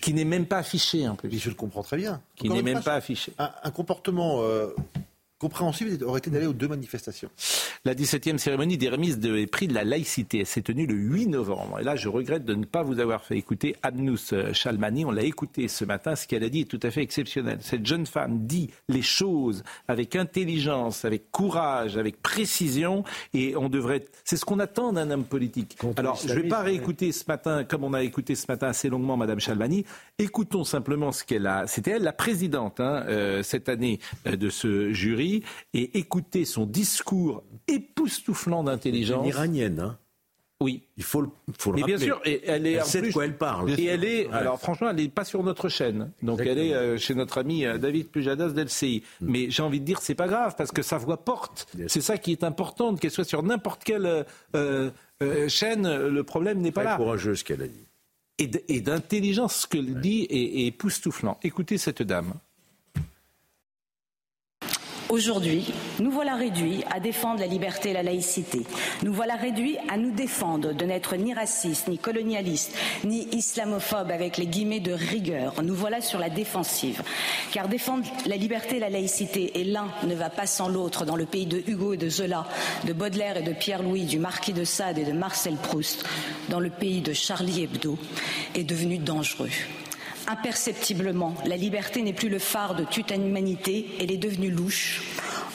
qui n'est même pas affiché en plus. Mais je le comprends très bien. Qui n'est même pas affiché. Un, un comportement euh, compréhensible aurait été d'aller aux deux manifestations. La 17e cérémonie des remises des prix de la laïcité elle s'est tenue le 8 novembre. Et là, je regrette de ne pas vous avoir fait écouter Abnous Chalmani. On l'a écouté ce matin. Ce qu'elle a dit est tout à fait exceptionnel. Cette jeune femme dit les choses avec intelligence, avec courage, avec précision. Et on devrait. C'est ce qu'on attend d'un homme politique. Alors, je ne vais pas réécouter ce matin, comme on a écouté ce matin assez longuement Madame Chalmani. Écoutons simplement ce qu'elle a. C'était elle la présidente hein, euh, cette année euh, de ce jury. Et écoutez son discours époustouflant d'intelligence. Iranienne, hein Oui. Il faut le, faut le Mais bien sûr, et elle est Elle sait de plus- quoi elle parle. Et elle est, Ouais. alors franchement, elle n'est pas sur notre chaîne. Donc elle est euh, chez notre ami euh, David Pujadas d'LCI. Hmm. Mais j'ai envie de dire, c'est pas grave parce que sa voix porte. C'est ça qui est important, qu'elle soit sur n'importe quelle euh, chaîne. Le problème n'est pas là. courageuse ce qu'elle a dit. Et d'intelligence, ce qu'elle dit est, est époustouflant. Écoutez cette dame. Aujourd'hui, nous voilà réduits à défendre la liberté et la laïcité. Nous voilà réduits à nous défendre de n'être ni racistes, ni colonialistes, ni islamophobes avec les guillemets de rigueur. Nous voilà sur la défensive. Car défendre la liberté et la laïcité, et l'un ne va pas sans l'autre dans le pays de Hugo et de Zola, de Baudelaire et de Pierre-Louis, du marquis de Sade et de Marcel Proust, dans le pays de Charlie Hebdo, est devenu dangereux. Imperceptiblement, la liberté n'est plus le phare de toute humanité, elle est devenue louche,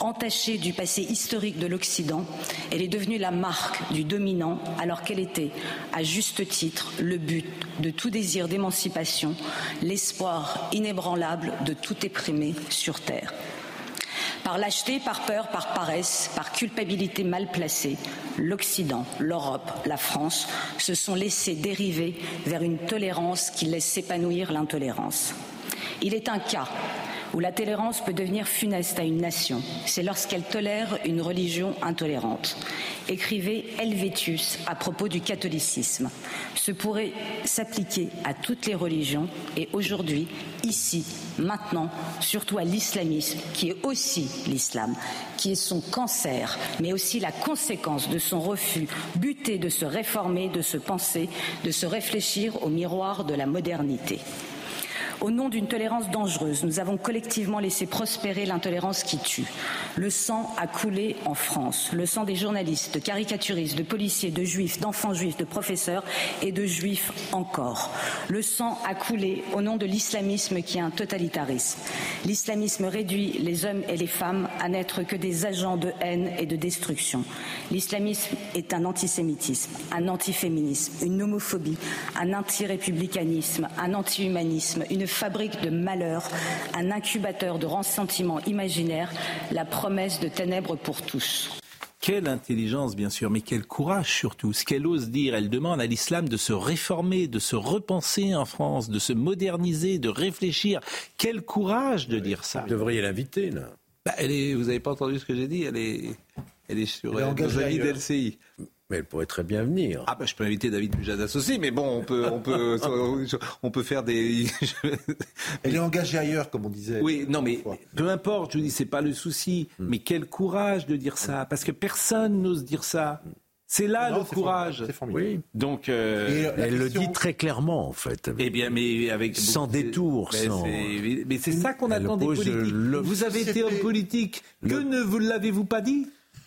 entachée du passé historique de l'Occident, elle est devenue la marque du dominant alors qu'elle était, à juste titre, le but de tout désir d'émancipation, l'espoir inébranlable de tout éprimer sur Terre. Par lâcheté, par peur, par paresse, par culpabilité mal placée, l'Occident, l'Europe, la France se sont laissés dériver vers une tolérance qui laisse s'épanouir l'intolérance. Il est un cas où la tolérance peut devenir funeste à une nation, c'est lorsqu'elle tolère une religion intolérante. Écrivait Helvétius à propos du catholicisme. Ce pourrait s'appliquer à toutes les religions et aujourd'hui, ici, maintenant, surtout à l'islamisme, qui est aussi l'islam, qui est son cancer, mais aussi la conséquence de son refus buté de se réformer, de se penser, de se réfléchir au miroir de la modernité. Au nom d'une tolérance dangereuse, nous avons collectivement laissé prospérer l'intolérance qui tue. Le sang a coulé en France. Le sang des journalistes, de caricaturistes, de policiers, de juifs, d'enfants juifs, de professeurs et de juifs encore. Le sang a coulé au nom de l'islamisme qui est un totalitarisme. L'islamisme réduit les hommes et les femmes à n'être que des agents de haine et de destruction. L'islamisme est un antisémitisme, un antiféminisme, une homophobie, un antirépublicanisme, un anti-humanisme, une fabrique de malheur, un incubateur de ressentiments imaginaires, la promesse de ténèbres pour tous. Quelle intelligence, bien sûr, mais quel courage surtout. Ce qu'elle ose dire, elle demande à l'islam de se réformer, de se repenser en France, de se moderniser, de réfléchir. Quel courage de dire ça. Vous devriez l'inviter, là. Bah, elle est, vous n'avez pas entendu ce que j'ai dit Elle est, elle est sur elle est nos amis d'LCI. Mais elle pourrait très bien venir. Ah bah je peux inviter David Pujadas aussi, mais bon, on peut, on peut, on peut faire des. Elle est engagée ailleurs, comme on disait. Oui, non, mais peu importe. Je vous dis, c'est pas le souci. Hmm. Mais quel courage de dire ça, parce que personne n'ose dire ça. C'est là Non, le courage. formidable, c'est formidable. Oui. Donc. euh, la Elle le dit très clairement, en fait. eh bien, mais avec Sans détour, Mais sans- c'est- Mais c'est ça qu'on attend des politiques. le- Vous avez été homme politique. Que ne vous l'avez-vous pas dit?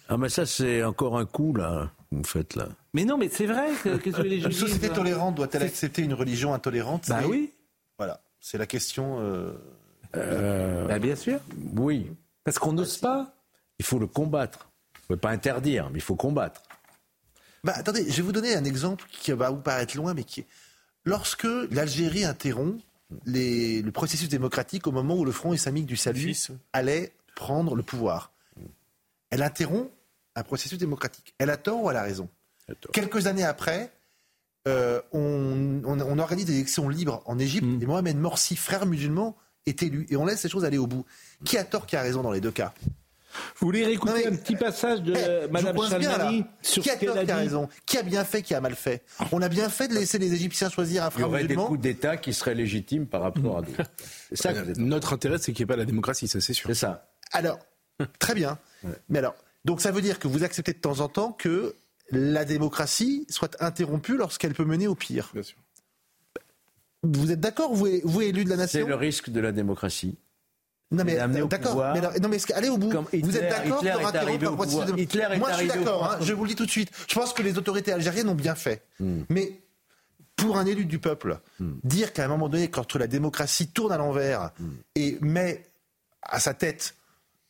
Ah, mais ça, c'est encore un coup, là, que vous faites là. Mais non, mais c'est vrai que, que les Une société disent- tolérante doit-elle accepter une religion intolérante? Bah oui. Voilà, c'est la question. euh, Euh, Bah bien sûr. oui, Parce qu'on n'ose pas. il faut le combattre. Vous ne pouvez pas interdire, mais il faut combattre. Bah, attendez, je vais vous donner un exemple qui va vous paraître loin, mais qui est. Lorsque l'Algérie interrompt les- le processus démocratique au moment où le Front islamique du salut allait prendre le pouvoir, elle interrompt un processus démocratique. Elle a tort ou elle a raison Quelques années après, euh, on, on- on organise des élections libres en Égypte Mm. et Mohamed Morsi, frère musulman, est élu. Et on laisse les choses aller au bout. Qui a tort, qui a raison dans les deux cas Vous voulez réécouter Non, mais- un petit passage de Eh, euh, Madame coince bien, là. Chalmani sur Qui a tort, a qui a raison Qui a bien fait, qui a mal fait On a bien fait de laisser les Égyptiens choisir un Il y frère aurait des musulman coups d'État qui seraient légitimes par rapport à d'autres. Ça Notre intérêt, c'est qu'il n'y ait pas la démocratie, ça c'est sûr. C'est ça. Alors, très bien. Mais alors, donc ça veut dire que vous acceptez de temps en temps que la démocratie soit interrompue lorsqu'elle peut mener au pire. Bien sûr. Vous êtes d'accord, vous, vous élu de la C'est nation? le risque de la démocratie. Non mais d'accord. pouvoir. Mais alors- non mais est-ce que- allez au bout. Comme vous Hitler- êtes d'accord Hitler pour est interrompre processus de- Hitler est Moi je suis d'accord. hein, je vous le dis tout de suite. Je pense que les autorités algériennes ont bien fait. Hmm. Mais pour un élu du peuple, dire qu'à un moment donné, quand la démocratie tourne à l'envers Hmm. et met à sa tête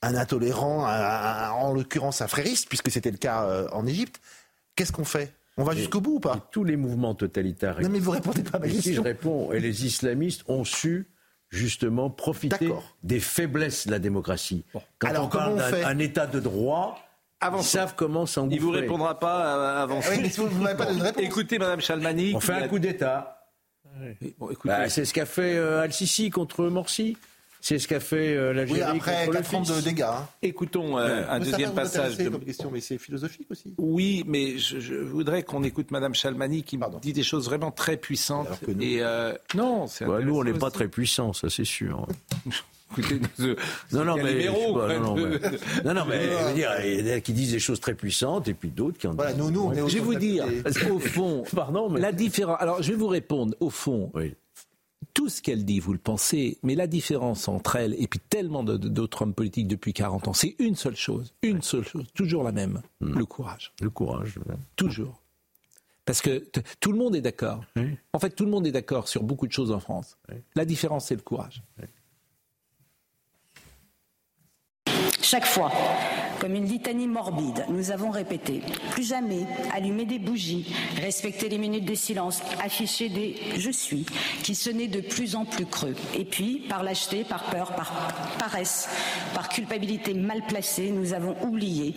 un intolérant, un- un- en l'occurrence un frériste, puisque c'était le cas euh, en Égypte, qu'est-ce qu'on fait? On va jusqu'au bout ou pas? Tous les mouvements totalitaires. Non mais vous répondez pas à ma Et si je question. réponds, et les islamistes ont su justement profiter des faiblesses de la démocratie. Quand Alors, on parle d'un fait? un état de droit, ils savent comment s'engouffrer. Il vous répondra pas euh, avant. Oui, mais si vous vous n'avez pas de réponse. Écoutez, Madame Chalmani. On fait un a- coup d'État. Bon, Bah, c'est ce qu'a fait euh, Al-Sisi contre Morsi. C'est ce qu'a fait euh, l'Algérie Oui, après contre le 4 ans de dégâts. hein. écoutons euh, un deuxième vous passage. De... comme question, mais c'est philosophique aussi. Oui, mais je, je voudrais qu'on écoute Madame Chalmani qui Pardon. dit des choses vraiment très puissantes. Alors que nous- Et euh, non, c'est Bah, nous, on n'est pas très puissants, ça c'est sûr. Écoutez, nous, Non, non, mais, pas, non, non, mais, non, non, mais je veux dire, il y en a qui disent des choses très puissantes et puis d'autres qui en Voilà, disent. nous, nous, on est Je vais vous dire, au fond, Pardon, mais- la différence. Alors, je vais vous répondre. Au fond, Oui. Tout ce qu'elle dit, vous le pensez, mais la différence entre elle et puis tellement d'autres hommes politiques depuis 40 ans, c'est une seule chose, une seule chose, toujours la même, Hmm. le courage, Le courage. toujours. Parce que tout le monde est d'accord. Oui. En fait, tout le monde est d'accord sur beaucoup de choses en France. La différence, c'est le courage. Chaque fois comme une litanie morbide, nous avons répété plus jamais allumer des bougies, respecter les minutes de silence, afficher des je suis qui sonnaient de plus en plus creux. Et puis, par lâcheté, par peur, par paresse, par culpabilité mal placée, nous avons oublié.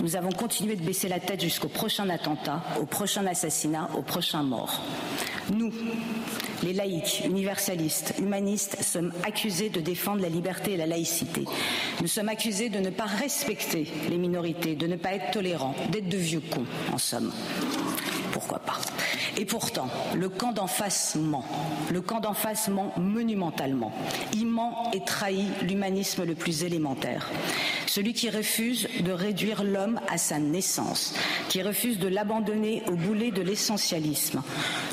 Nous avons continué de baisser la tête jusqu'au prochain attentat, au prochain assassinat, au prochain mort. Nous, les laïcs, universalistes, humanistes, sommes accusés de défendre la liberté et la laïcité. Nous sommes accusés de ne pas respecter les minorités, de ne pas être tolérants, d'être de vieux cons, en somme. Pourquoi pas Et pourtant, le camp d'en face ment. Le camp d'en face ment monumentalement. Il ment et trahit l'humanisme le plus élémentaire. Celui qui refuse de réduire l'homme à sa naissance, qui refuse de l'abandonner au boulet de l'essentialisme.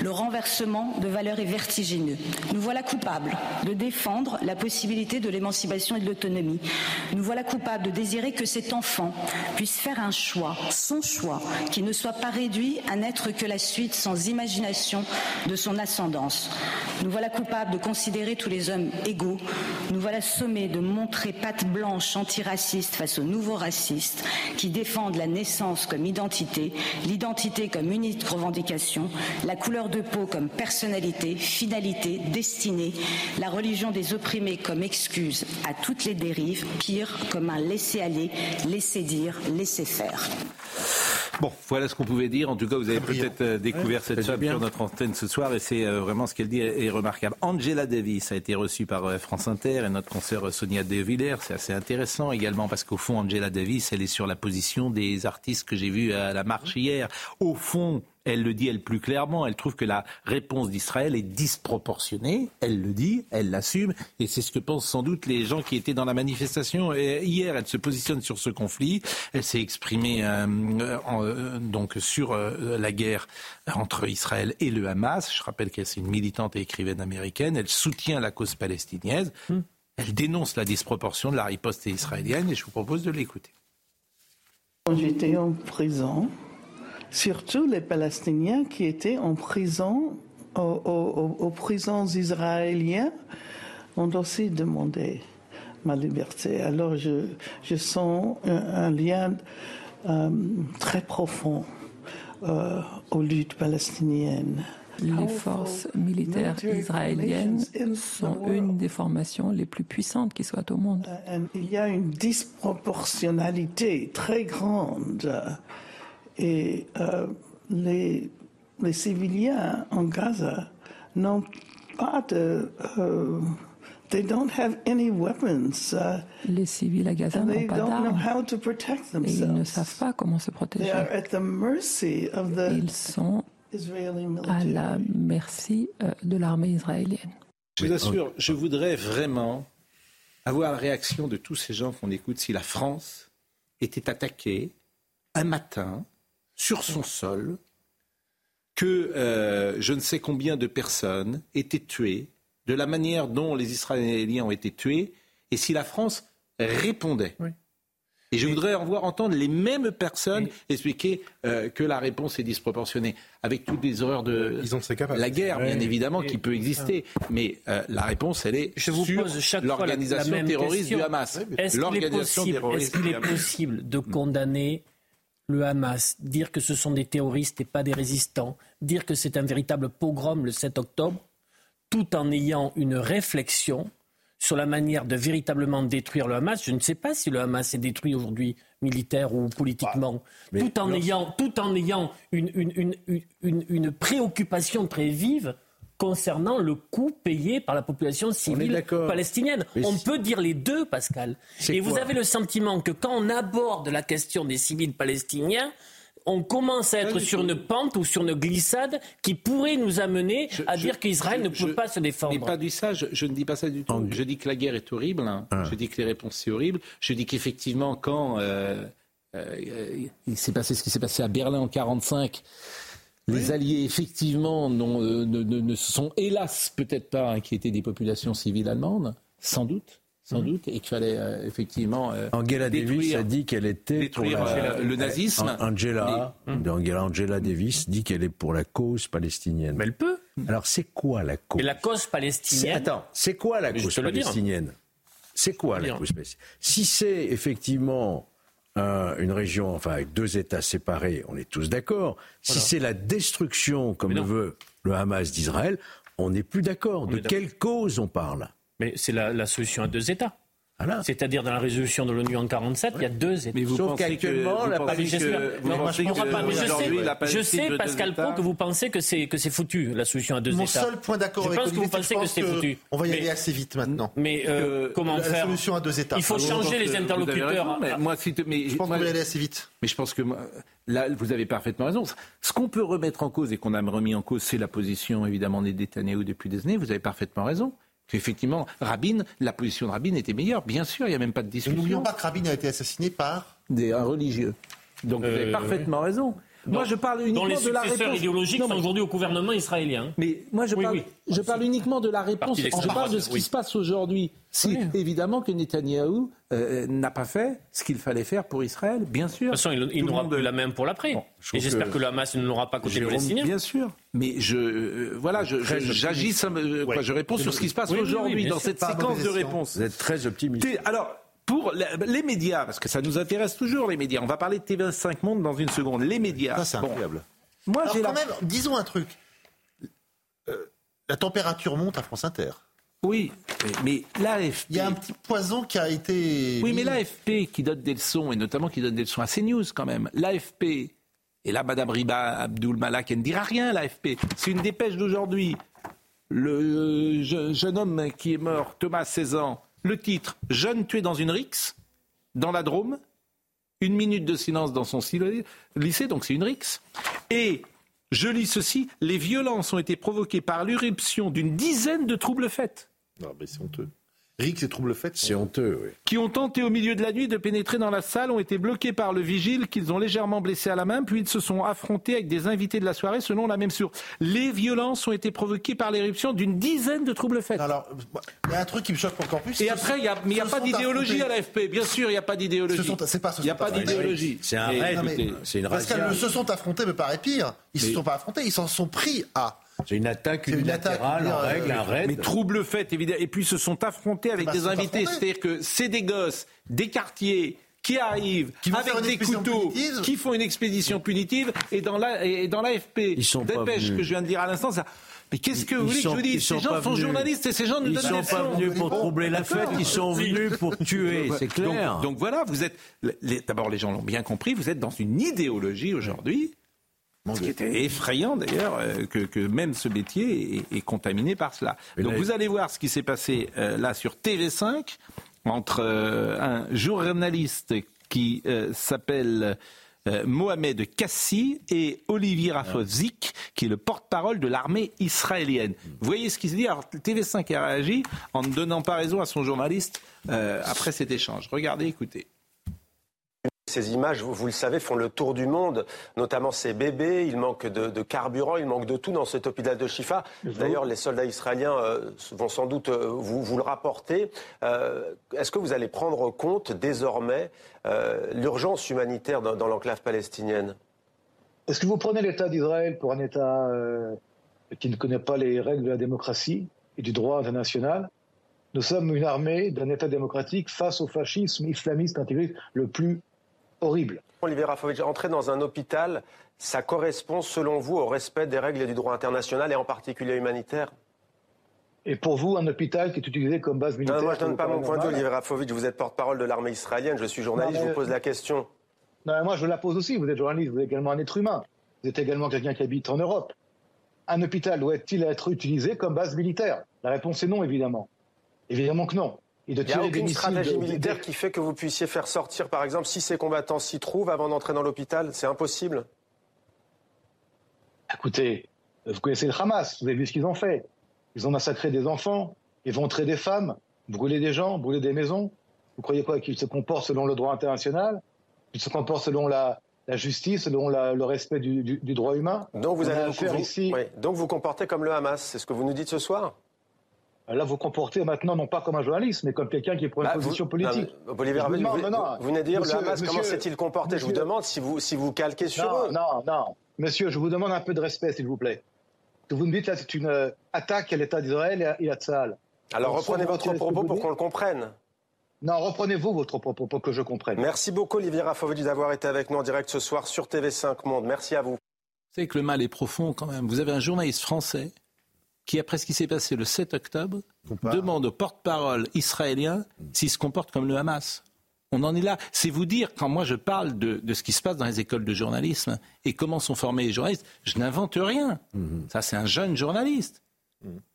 Le renversement de valeurs est vertigineux. Nous voilà coupables de défendre la possibilité de l'émancipation et de l'autonomie. Nous voilà coupables de désirer que cet puisse faire un choix, son choix, qui ne soit pas réduit à n'être que la suite sans imagination de son ascendance. Nous voilà coupables de considérer tous les hommes égaux. Nous voilà sommés de montrer patte blanche antiraciste face aux nouveaux racistes qui défendent la naissance comme identité, l'identité comme unique revendication, la couleur de peau comme personnalité, finalité, destinée, la religion des opprimés comme excuse à toutes les dérives, pire comme un laisser-aller, laisser-dire, laisser-faire. Bon, voilà ce qu'on pouvait dire. En tout cas, vous avez peut-être euh, découvert cette femme sur notre antenne ce soir et c'est euh, vraiment ce qu'elle dit est, remarquable. Angela Davis a été reçue par euh, France Inter et notre consoeur Sonia De Villers. C'est assez intéressant également parce qu'au fond, Angela Davis, elle est sur la position des artistes que j'ai vus à la marche hier. Au fond, elle le dit elle plus clairement, elle trouve que la réponse d'Israël est disproportionnée, elle le dit, elle l'assume, et c'est ce que pensent sans doute les gens qui étaient dans la manifestation hier. Elle se positionne sur ce conflit, elle s'est exprimée euh, euh, donc sur euh, la guerre entre Israël et le Hamas. Je rappelle qu'elle est une militante et écrivaine américaine, elle soutient la cause palestinienne, hmm. elle dénonce la disproportion de la riposte israélienne, et je vous propose de l'écouter. Quand j'étais en prison, surtout les Palestiniens qui étaient en prison, aux, prisons israéliennes, ont aussi demandé ma liberté. Alors je, je sens un, lien euh, très profond euh, aux luttes palestiniennes. Les forces militaires israéliennes sont une des formations les plus puissantes qui soient au monde. Il y a une disproportionnalité très grande et euh, les, les, civiliens en Gaza n'ont pas de. Euh, they don't have any weapons. Uh, les civils à Gaza n'ont pas d'armes. Et ils ne savent pas comment se protéger. Ils sont à la merci euh, de l'armée israélienne. Je vous assure, je voudrais vraiment avoir la réaction de tous ces gens qu'on écoute si la France était attaquée un matin sur son sol que euh, je ne sais combien de personnes étaient tuées, de la manière dont les Israéliens ont été tués, et si la France répondait. Et je voudrais en voir entendre les mêmes personnes expliquer euh, que la réponse est disproportionnée, avec toutes les horreurs de la guerre, bien évidemment, qui peut exister. Mais euh, la réponse, elle est je vous sur l'organisation terroriste du Hamas. Est-ce qu'il est possible de condamner le Hamas, dire que ce sont des terroristes et pas des résistants, dire que c'est un véritable pogrom le 7 octobre, tout en ayant une réflexion sur la manière de véritablement détruire le Hamas. Je ne sais pas si le Hamas est détruit aujourd'hui militaire ou politiquement, bah, tout, en ayant, tout en ayant une, une préoccupation très vive concernant le coût payé par la population civile palestinienne. on peut dire les deux, Pascal. Et vous avez le sentiment que quand on aborde la question des civils palestiniens, on commence à être sur une pente ou sur une glissade qui pourrait nous amener à dire qu'Israël ne peut pas se défendre. Mais pas dit ça, je, ne dis pas ça du tout. Je dis que la guerre est horrible, hein. ah. je dis que les réponses sont horribles, je dis qu'effectivement quand euh, euh, il s'est passé ce qui s'est passé à Berlin en 1945, les Alliés, effectivement, euh, ne, sont hélas peut-être pas inquiétés des populations civiles allemandes, sans doute. Sans mhm. doute, et qu'il fallait euh, effectivement. Euh, Angela Davis a dit qu'elle était pour le nazisme. Angela, Angela Davis dit qu'elle est pour la cause palestinienne. Mais elle peut. Alors c'est quoi la cause? Et la cause palestinienne. Attends, c'est quoi la cause palestinienne? C'est quoi la cause palestinienne? Si c'est effectivement une région, enfin avec deux États séparés, on est tous d'accord. Si c'est la destruction, comme le veut le Hamas d'Israël, on n'est plus d'accord. De quelle cause on parle? Mais c'est la solution à deux États. C'est-à-dire dans la résolution de l'ONU en 47, il y a deux États. Mais vous Sauf qu'actuellement, la Palestine. Je sais, Pascal Pro, que vous pensez que c'est que c'est foutu la solution à deux Mon États. Mon seul point d'accord avec vous, pensez que c'est foutu. On va y aller assez vite maintenant. Mais euh, comment faire La solution à deux États. Il faut changer les interlocuteurs. Moi, je pense qu'on va y aller assez vite. Mais je pense que là, vous avez parfaitement raison. Ce qu'on peut remettre en cause et qu'on a remis en cause, c'est la position évidemment des Netanyahou depuis des années. Vous avez parfaitement raison qu'effectivement, Rabin, la position de Rabin était meilleure. Bien sûr, il n'y a même pas de discussion. N'oublions pas que Rabin a été assassiné par des religieux. Donc vous avez euh, parfaitement raison. Moi, je parle uniquement de la réponse. idéologiques sont aujourd'hui au gouvernement israélien. Mais moi, je parle, Je parle uniquement de la réponse. Je parle de ce qui se passe aujourd'hui. Si, évidemment que Netanyahou euh, n'a pas fait ce qu'il fallait faire pour Israël, bien sûr. De toute façon, il, n'aura plus la même pour l'après. Et j'espère que... le Hamas ne l'aura pas côté palestinien. Bien sûr. Mais je, euh, voilà, j'agis, je, je réponds sur ce qui se passe aujourd'hui dans cette séquence de réponses. Vous êtes très optimiste. Alors, pour les médias, parce que ça nous intéresse toujours, les médias. On va parler de TV5 Monde dans une seconde. Les médias. Ça, c'est incroyable. Moi, j'ai quand même, disons un truc. Euh, la température monte à France Inter. Oui, mais l'AFP. Il y a un petit poison qui a été. Oui, mais l'AFP qui donne des leçons, et notamment qui donne des leçons à CNews quand même. L'AFP, et là, Madame Riba Abdul Malak, elle ne dira rien, l'AFP. C'est une dépêche d'aujourd'hui. Le jeune homme qui est mort, Thomas, 16 ans, le titre Jeune tué dans une rixe, dans la Drôme. Une minute de silence dans son lycée, donc c'est une rixe. Et je lis ceci les violences ont été provoquées par l'irruption d'une dizaine de troubles faits. Non, mais c'est honteux. Rick, c'est trouble fait. C'est honteux, oui. Qui ont tenté au milieu de la nuit de pénétrer dans la salle, ont été bloqués par le vigile, qu'ils ont légèrement blessé à la main, puis ils se sont affrontés avec des invités de la soirée selon la même source. Les violences ont été provoquées par l'éruption d'une dizaine de troubles faits. Alors, il y a un truc qui me choque encore plus. Et après, il y a, n'y a pas d'idéologie à l'AFP. Bien sûr, il n'y a pas d'idéologie. C'est pas. Il n'y a pas d'idéologie. C'est un raid. C'est une Pascal, se sont affrontés me paraît pire. Ils ne se sont pas affrontés, ils s'en sont pris à. C'est une attaque unilatérale, une attaque, en règle, un raid. Mais trouble fait, évidemment. Et puis se sont affrontés avec des invités. C'est-à-dire que c'est des gosses, des quartiers qui arrivent avec des couteaux, qui font une expédition punitive. Et dans l'AFP, et dans ils sont dépêche que je viens de dire à l'instant, ça. Mais qu'est-ce que vous voulez que je vous dise Ces gens sont journalistes et ces gens nous donnent des Ils ne sont pas venus pour troubler la fête, ils sont venus pour tuer, c'est clair. Donc, donc, voilà, vous êtes. D'abord, les gens l'ont bien compris, vous êtes dans une idéologie aujourd'hui ce qui était effrayant d'ailleurs, euh, que, même ce métier est, contaminé par cela. Donc vous allez voir ce qui s'est passé euh, là sur TV5 entre euh, un journaliste qui s'appelle Mohamed Kassi et Olivier Rafozik, qui est le porte-parole de l'armée israélienne. Vous voyez ce qui se dit? Alors TV5 a réagi en ne donnant pas raison à son journaliste après cet échange. Regardez, écoutez. Ces images, vous, le savez, font le tour du monde, notamment ces bébés. Il manque de, carburant, il manque de tout dans cet hôpital de Shifa. D'ailleurs, les soldats israéliens euh, vont sans doute euh, vous, le rapporter. Euh, est-ce que vous allez prendre compte désormais l'urgence humanitaire dans, l'enclave palestinienne? Est-ce que vous prenez l'État d'Israël pour un État qui ne connaît pas les règles de la démocratie et du droit international? Nous sommes une armée d'un État démocratique face au fascisme islamiste intégriste le plus horrible. Olivier Rafovitch, entrer dans un hôpital, ça correspond selon vous au respect des règles du droit international et en particulier humanitaire? Et pour vous, un hôpital qui est utilisé comme base militaire Non, moi je ne donne pas mon point de vue, Olivier Rafovitch. Vous êtes porte-parole de l'armée israélienne, je suis journaliste, je vous pose la question. Non, moi je la pose aussi. Vous êtes journaliste, vous êtes également un être humain. Vous êtes également quelqu'un qui habite en Europe. Un hôpital doit-il être utilisé comme base militaire? La réponse est non, évidemment. Évidemment que non. Il n'y a aucune stratégie militaire qui fait que vous puissiez faire sortir, par exemple, si ces combattants s'y trouvent avant d'entrer dans l'hôpital. C'est impossible. Écoutez, vous connaissez le Hamas, vous avez vu ce qu'ils ont fait. Ils ont massacré des enfants, éventré des femmes, brûlé des gens, brûlé des maisons. Vous croyez quoi Qu'ils se comportent selon le droit international? Qu'ils se comportent selon la, justice, selon le respect du, droit humain? Donc vous, allez ici... Donc vous comportez comme le Hamas, c'est ce que vous nous dites ce soir? Là, vous comportez maintenant non pas comme un journaliste, mais comme quelqu'un qui prend une bah, position politique. vous, venez de dire le Hamas, comment s'est-il comporté? Je vous demande si vous, si vous calquez sur non, eux. Non, non. Monsieur, je vous demande un peu de respect, s'il vous plaît. Vous me dites là, c'est une euh, attaque à l'État d'Israël et à Tzahal. Alors reprenez votre propos pour qu'on le comprenne. Non, reprenez-vous votre propos pour que je comprenne. Merci beaucoup, Olivier Raffovedi, d'avoir été avec nous en direct ce soir sur TV5 Monde. Merci à vous. Vous savez que le mal est profond quand même. Vous avez un journaliste français qui, après ce qui s'est passé le 7 octobre, demande au porte-parole israélien s'il se comporte comme le Hamas. On en est là. C'est vous dire, quand moi je parle de, ce qui se passe dans les écoles de journalisme et comment sont formés les journalistes, je n'invente rien. Mhm. Ça, c'est un jeune journaliste.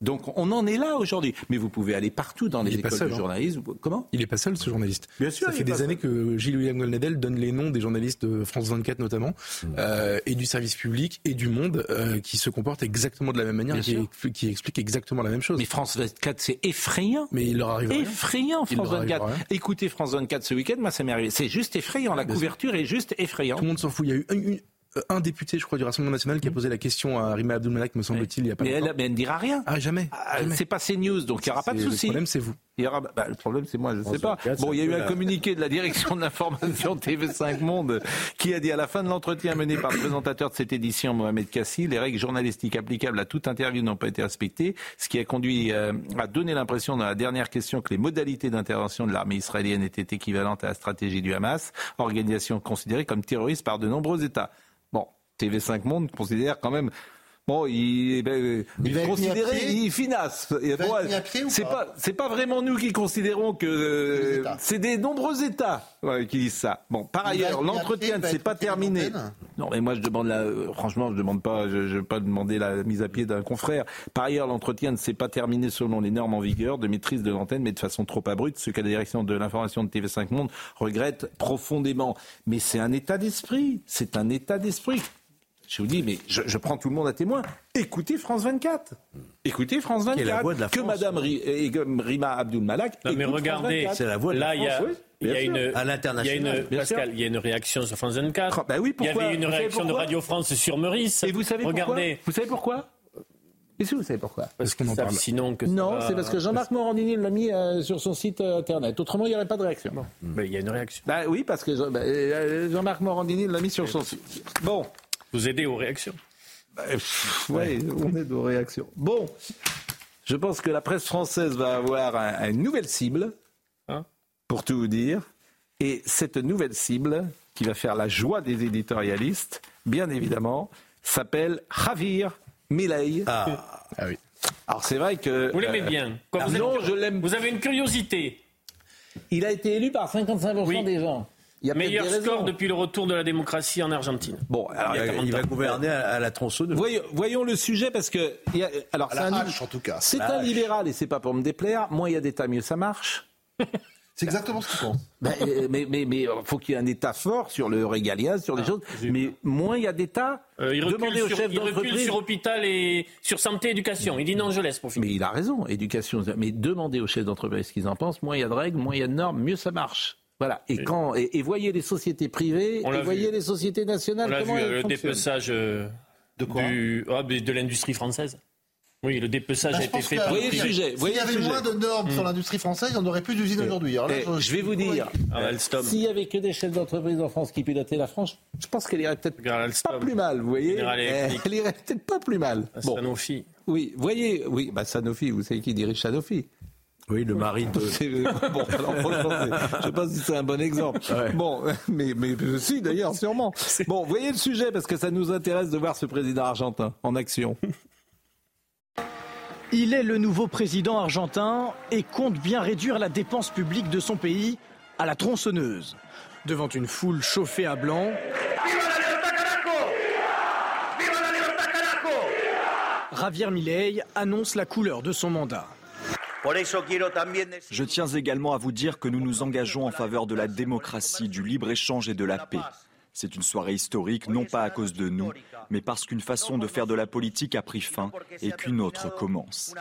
Donc on en est là aujourd'hui. Mais vous pouvez aller partout dans les écoles de hein. journalisme. Comment? Il n'est pas seul ce journaliste. Bien sûr. Ça fait des années que Gilles William Golnadel donne les noms des journalistes de France 24 notamment, mmh. euh, et du service public et du Monde euh, qui se comportent exactement de la même manière et qui, expliquent exactement la même chose. Mais France 24 c'est effrayant. Mais il leur arrive Effrayant France 24. Écoutez France 24 ce week-end, moi ça m'est arrivé. C'est juste effrayant. La couverture est juste effrayante. Tout le monde s'en fout. Il y a eu une, un député, je crois, du Rassemblement national qui a mm. posé la question à Rima Abdulmalak, me semble-t-il, il y a pas mais longtemps. Elle, mais elle ne dira rien. Ah, jamais. Ah, c'est pas CNews, donc il n'y aura pas de souci. Le problème, c'est vous. Il y aura, bah, le problème, c'est moi, je ne sais pas. bon, il y a eu un communiqué de la direction de l'information TV5 Monde qui a dit à la fin de l'entretien mené par le présentateur de cette édition, Mohamed Kassi, les règles journalistiques applicables à toute interview n'ont pas été respectées, ce qui a conduit euh, à donner l'impression dans la dernière question que les modalités d'intervention de l'armée israélienne étaient équivalentes à la stratégie du Hamas, organisation considérée comme terroriste par de nombreux États. TV5 Monde considère quand même Bon, il, ben, il, il considéré, il finasse. C'est pas, c'est pas vraiment nous qui considérons que c'est des nombreux États qui disent ça. Bon, par ailleurs, l'entretien ne s'est pas terminé. Non, mais moi je demande la, euh, franchement, je demande pas, je, je vais pas demander la mise à pied d'un confrère. Par ailleurs, l'entretien ne s'est pas terminé selon les normes en vigueur de maîtrise de l'antenne, mais de façon trop abrupte, ce que la direction de l'information de TV5 Monde regrette profondément. Mais c'est un état d'esprit, c'est un état d'esprit. Je vous dis, mais je, prends tout le monde à témoin. Écoutez France 24. Écoutez France 24. La voix de la que Madame Rima Abdul Malak. Non, mais regardez, c'est la voix de là, la France. Il y a, une, à l'international. Pascal, il y a une réaction sur France 24. Ah, bah oui, pourquoi il y avait une réaction de Radio France sur Meurice. Et vous savez regardez. pourquoi Vous savez pourquoi est-ce que vous savez pourquoi Parce qu'on en parle. Sinon que non, c'est parce que Jean-Marc Morandini l'a mis euh, sur son site euh, internet. Autrement, il n'y aurait pas de réaction. Bon. Mais il y a une réaction. Bah oui, parce que bah, euh, Jean-Marc Morandini l'a mis sur son site. Bon. Vous aidez aux réactions. Bah, oui, on est aux réactions. Bon, je pense que la presse française va avoir une nouvelle cible, hein, pour tout vous dire. Et cette nouvelle cible, qui va faire la joie des éditorialistes, bien évidemment, s'appelle Javier Milei. Ah, ah oui. Alors c'est vrai que... Vous l'aimez euh, bien. non, je l'aime. Vous avez une curiosité. Il a été élu par 55% des gens. Meilleur score depuis le retour de la démocratie en Argentine. Bon, alors il, va gouverner à, la tronçonneuse. Voyons, voyons, le sujet parce que y a, alors c'est un, en tout cas. C'est un libéral et c'est pas pour me déplaire. Moins il y a d'États, mieux ça marche. C'est exactement ce qu'il pense. Ben, euh, mais mais mais euh, faut qu'il y ait un État fort sur le régalien, sur les ah, choses. Mais moins il y a d'États. Euh, il recule, sur, il recule sur hôpital et sur santé, éducation. Il dit non, je laisse pour finir. Mais il a raison, éducation. Mais demandez aux chefs d'entreprise ce qu'ils en pensent. Moins il y a de règles, moins il y a de normes, mieux ça marche. Voilà. Et, quand, et, voyez les sociétés privées, et voyez les sociétés nationales. On comment vu, le dépeçage euh, de quoi ah, De l'industrie française. Oui, le dépeçage bah, a été fait par. Voyez le sujet. S'il y avait moins de normes sur hmm. l'industrie française, il n'y en aurait plus d'usines aujourd'hui. Eh, je, vais vous dire, ah, s'il n'y avait que des chefs d'entreprise en France qui pilotaient la France, je pense qu'elle irait peut-être pas plus mal, vous voyez. Eh, elle irait peut-être pas plus mal. Bon. Sanofi. Oui, voyez, oui, bah Sanofi, vous savez qui dirige Sanofi oui, le mari de. bon, je ne sais pas si c'est un bon exemple. Bon, mais, mais si, d'ailleurs, sûrement. Bon, voyez le sujet, parce que ça nous intéresse de voir ce président argentin en action. Il est le nouveau président argentin et compte bien réduire la dépense publique de son pays à la tronçonneuse. Devant une foule chauffée à blanc. Javier Milei annonce la couleur de son mandat. Je tiens également à vous dire que nous nous engageons en faveur de la démocratie, du libre-échange et de la paix. C'est une soirée historique, non pas à cause de nous, mais parce qu'une façon de faire de la politique a pris fin et qu'une autre commence.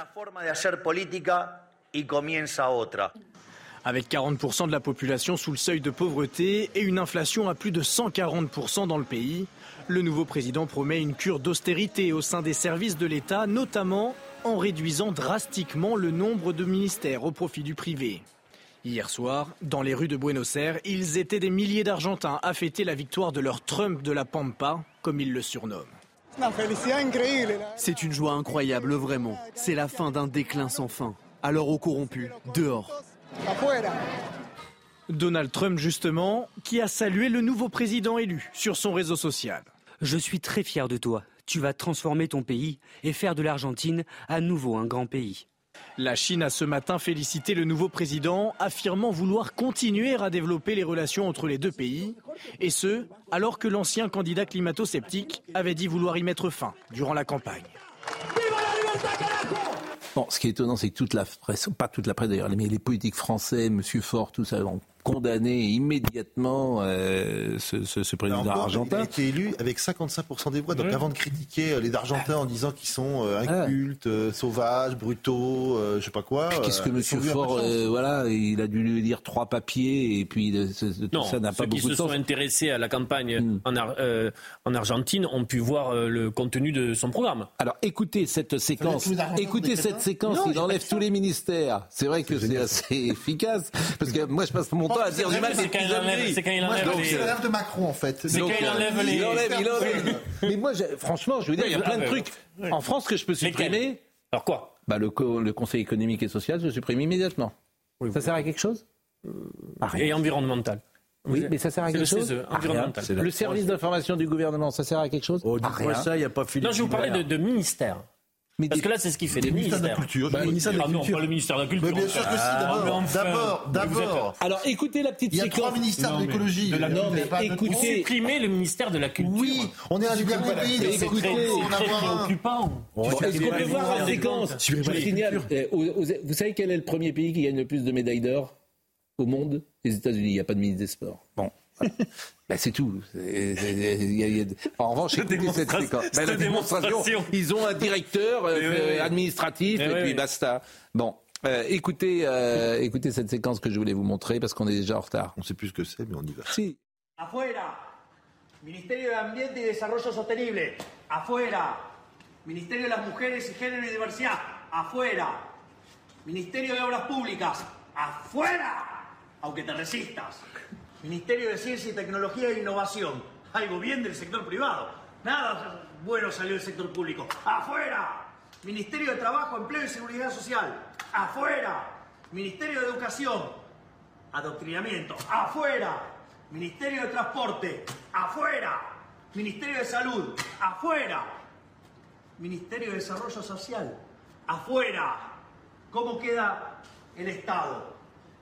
Avec 40% de la population sous le seuil de pauvreté et une inflation à plus de 140% dans le pays, le nouveau président promet une cure d'austérité au sein des services de l'État, notamment en réduisant drastiquement le nombre de ministères au profit du privé. Hier soir, dans les rues de Buenos Aires, ils étaient des milliers d'Argentins à fêter la victoire de leur Trump de la Pampa, comme ils le surnomment. C'est une joie incroyable, vraiment. C'est la fin d'un déclin sans fin. Alors aux corrompus, dehors. Donald Trump, justement, qui a salué le nouveau président élu sur son réseau social. Je suis très fier de toi. Tu vas transformer ton pays et faire de l'Argentine à nouveau un grand pays. La Chine a ce matin félicité le nouveau président, affirmant vouloir continuer à développer les relations entre les deux pays, et ce, alors que l'ancien candidat climato-sceptique avait dit vouloir y mettre fin durant la campagne. Bon, ce qui est étonnant, c'est que toute la presse, pas toute la presse d'ailleurs, mais les politiques français, M. Faure, tout ça, condamner immédiatement euh, ce, ce, ce, président argentin. Il a été élu avec 55% des voix. Donc avant de critiquer euh, les Argentins en disant qu'ils sont euh, incultes, euh, sauvages, brutaux, euh, je sais pas quoi. Qu'est-ce que Monsieur Faure, voilà, il a dû lui dire trois papiers et puis non, ça n'a pas beaucoup de sens. Ceux qui se sont intéressés à la campagne mm. en, en, Argentine ont pu voir le contenu de son programme. Alors écoutez cette séquence, écoutez cette séquence, il enlève tous les ministères. C'est vrai que c'est assez efficace parce que moi je passe mon à dire du mal C'est quand il enlève, c'est quand il enlève les... C'est de Macron, en fait. C'est quand il enlève les... Il enlève, il enlève. Mais moi, franchement, je veux dire, il y a plein de trucs en France que je peux supprimer. Alors quoi? Bah, le, le Conseil économique et social, je supprime immédiatement. Ça sert à quelque chose? Et environnemental. Oui, mais ça sert à quelque chose? Environnemental. Le service d'information du gouvernement, ça sert à quelque chose? Oh, ça, il n'y a pas Non, je vous parlais de, de ministère. Parce que là, c'est ce qui fait les ministères. de la Culture. Bah, le ministère de la ah Culture. Non, pas le ministère de la Culture. Mais bien sûr que si, d'abord. D'abord, d'abord. Alors, écoutez la petite séquence. Il y a trois ministères de l'écologie. Non, mais écoutez. Supprimer le ministère de la Culture. Oui, on est un liberté pays. C'est très préoccupant. Est-ce qu'on peut voir la séquence Je signale. Eh, vous savez quel est le premier pays qui gagne le plus de médailles d'or au monde? Les États-Unis. Il n'y a pas de ministre des Sports. Bon. Ben, c'est tout. En revanche, écoutez cette séquence. Ben, la démonstration, ils ont un directeur euh, administratif et, puis basta. Bon, euh, écoutez, euh, écoutez cette séquence que je voulais vous montrer parce qu'on est déjà en retard. On ne sait plus ce que c'est, mais on y va. Si. Afuera, Ministerio de Ambiente y Desarrollo Sostenible. Afuera, Ministerio de las Mujeres y Género y Diversidad. Afuera, Ministerio de Obras Públicas. Afuera, aunque te resistas. Ministerio de Ciencia y Tecnología e Innovación. Algo bien del sector privado. Nada bueno salió del sector público. ¡Afuera! Ministerio de Trabajo, Empleo y Seguridad Social. ¡Afuera! Ministerio de Educación. Adoctrinamiento. ¡Afuera! Ministerio de Transporte. ¡Afuera! Ministerio de Salud. ¡Afuera! Ministerio de Desarrollo Social. ¡Afuera! ¿Cómo queda el Estado?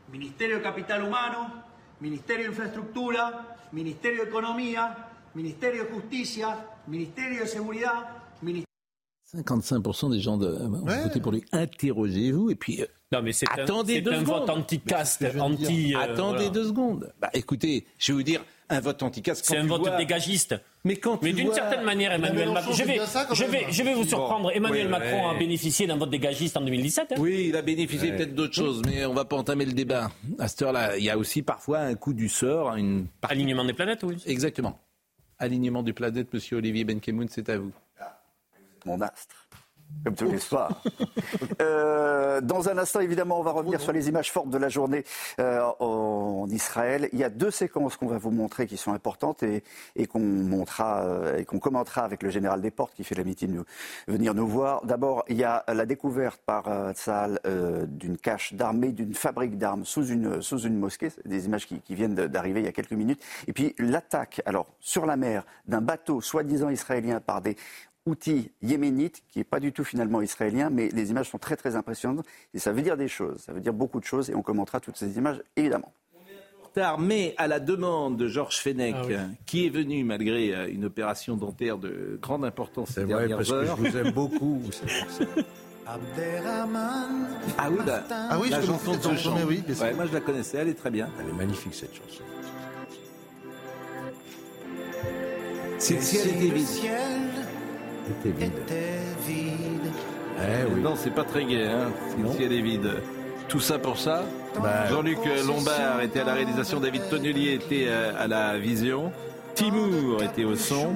Ministerio de Capital Humano, Ministerio de Infraestructura, Ministerio de Economía, Ministerio de Justicia, Ministerio de Seguridad, 55% des gens de, ont ouais. voté pour lui. Interrogez-vous et puis euh, non, mais c'est attendez un, deux un secondes. vote anti-caste, anti. Euh, attendez voilà. deux secondes. Bah, écoutez, je vais vous dire, un vote anti-caste. C'est un vote vois... dégagiste. Mais quand Mais d'une vois... certaine manière, Emmanuel Macron. Je vais, je vais, je vais vous surprendre. Bon, Emmanuel oui, Macron ouais. a bénéficié d'un vote dégagiste en 2017. Hein oui, il a bénéficié ouais. peut-être d'autres choses, mais on va pas entamer le débat. À cette heure-là, il y a aussi parfois un coup du sort, une partie... alignement des planètes, oui. Exactement. Alignement des planètes, Monsieur Olivier Benkemoun, c'est à vous. Mon astre comme tous les soirs. euh, dans un instant, évidemment, on va revenir sur les images fortes de la journée euh, en Israël. Il y a deux séquences qu'on va vous montrer qui sont importantes et, qu'on montrera euh, et qu'on commentera avec le général Desportes qui fait l'amitié de nous, venir nous voir. D'abord, il y a la découverte par euh, Tzal d'une cache d'armée, d'une fabrique d'armes sous une, sous une mosquée. Des images qui, qui viennent d'arriver il y a quelques minutes. Et puis l'attaque, alors sur la mer, d'un bateau soi-disant israélien par des outil yéménite qui n'est pas du tout finalement israélien, mais les images sont très très impressionnantes et ça veut dire des choses, ça veut dire beaucoup de choses et on commentera toutes ces images évidemment. Mais à la demande de Georges Fenech, ah oui. qui est venu malgré une opération dentaire de grande importance ces vrai, dernières parce heures. Que je vous aime beaucoup. Ah oui, bah, ah oui, la je chanson de ce chant. Oui, ouais, moi je la connaissais, elle est très bien. Elle est magnifique cette chanson. C'est si elle était vide. Était vide. Eh oui. Non, c'est pas très gai, hein, si elle est vide. Tout ça pour ça bah, Jean-Luc Lombard était à la réalisation, David Tonnelier était à la vision, Timour était au son.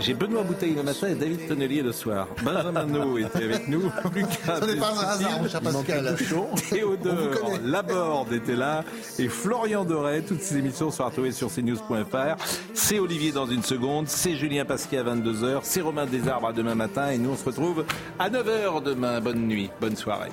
J'ai Benoît Bouteille le matin et David Tonnelier le soir. Benjamin No était avec nous. Lucas Ce n'est pas un hasard, mon cher Pascal. Théodore Laborde était là. Et Florian Doré. Toutes ces émissions sont retrouvées sur cnews.fr. C'est Olivier dans une seconde. C'est Julien Pasquier à 22h. C'est Romain Desarbres à demain matin. Et nous, on se retrouve à 9h demain. Bonne nuit. Bonne soirée.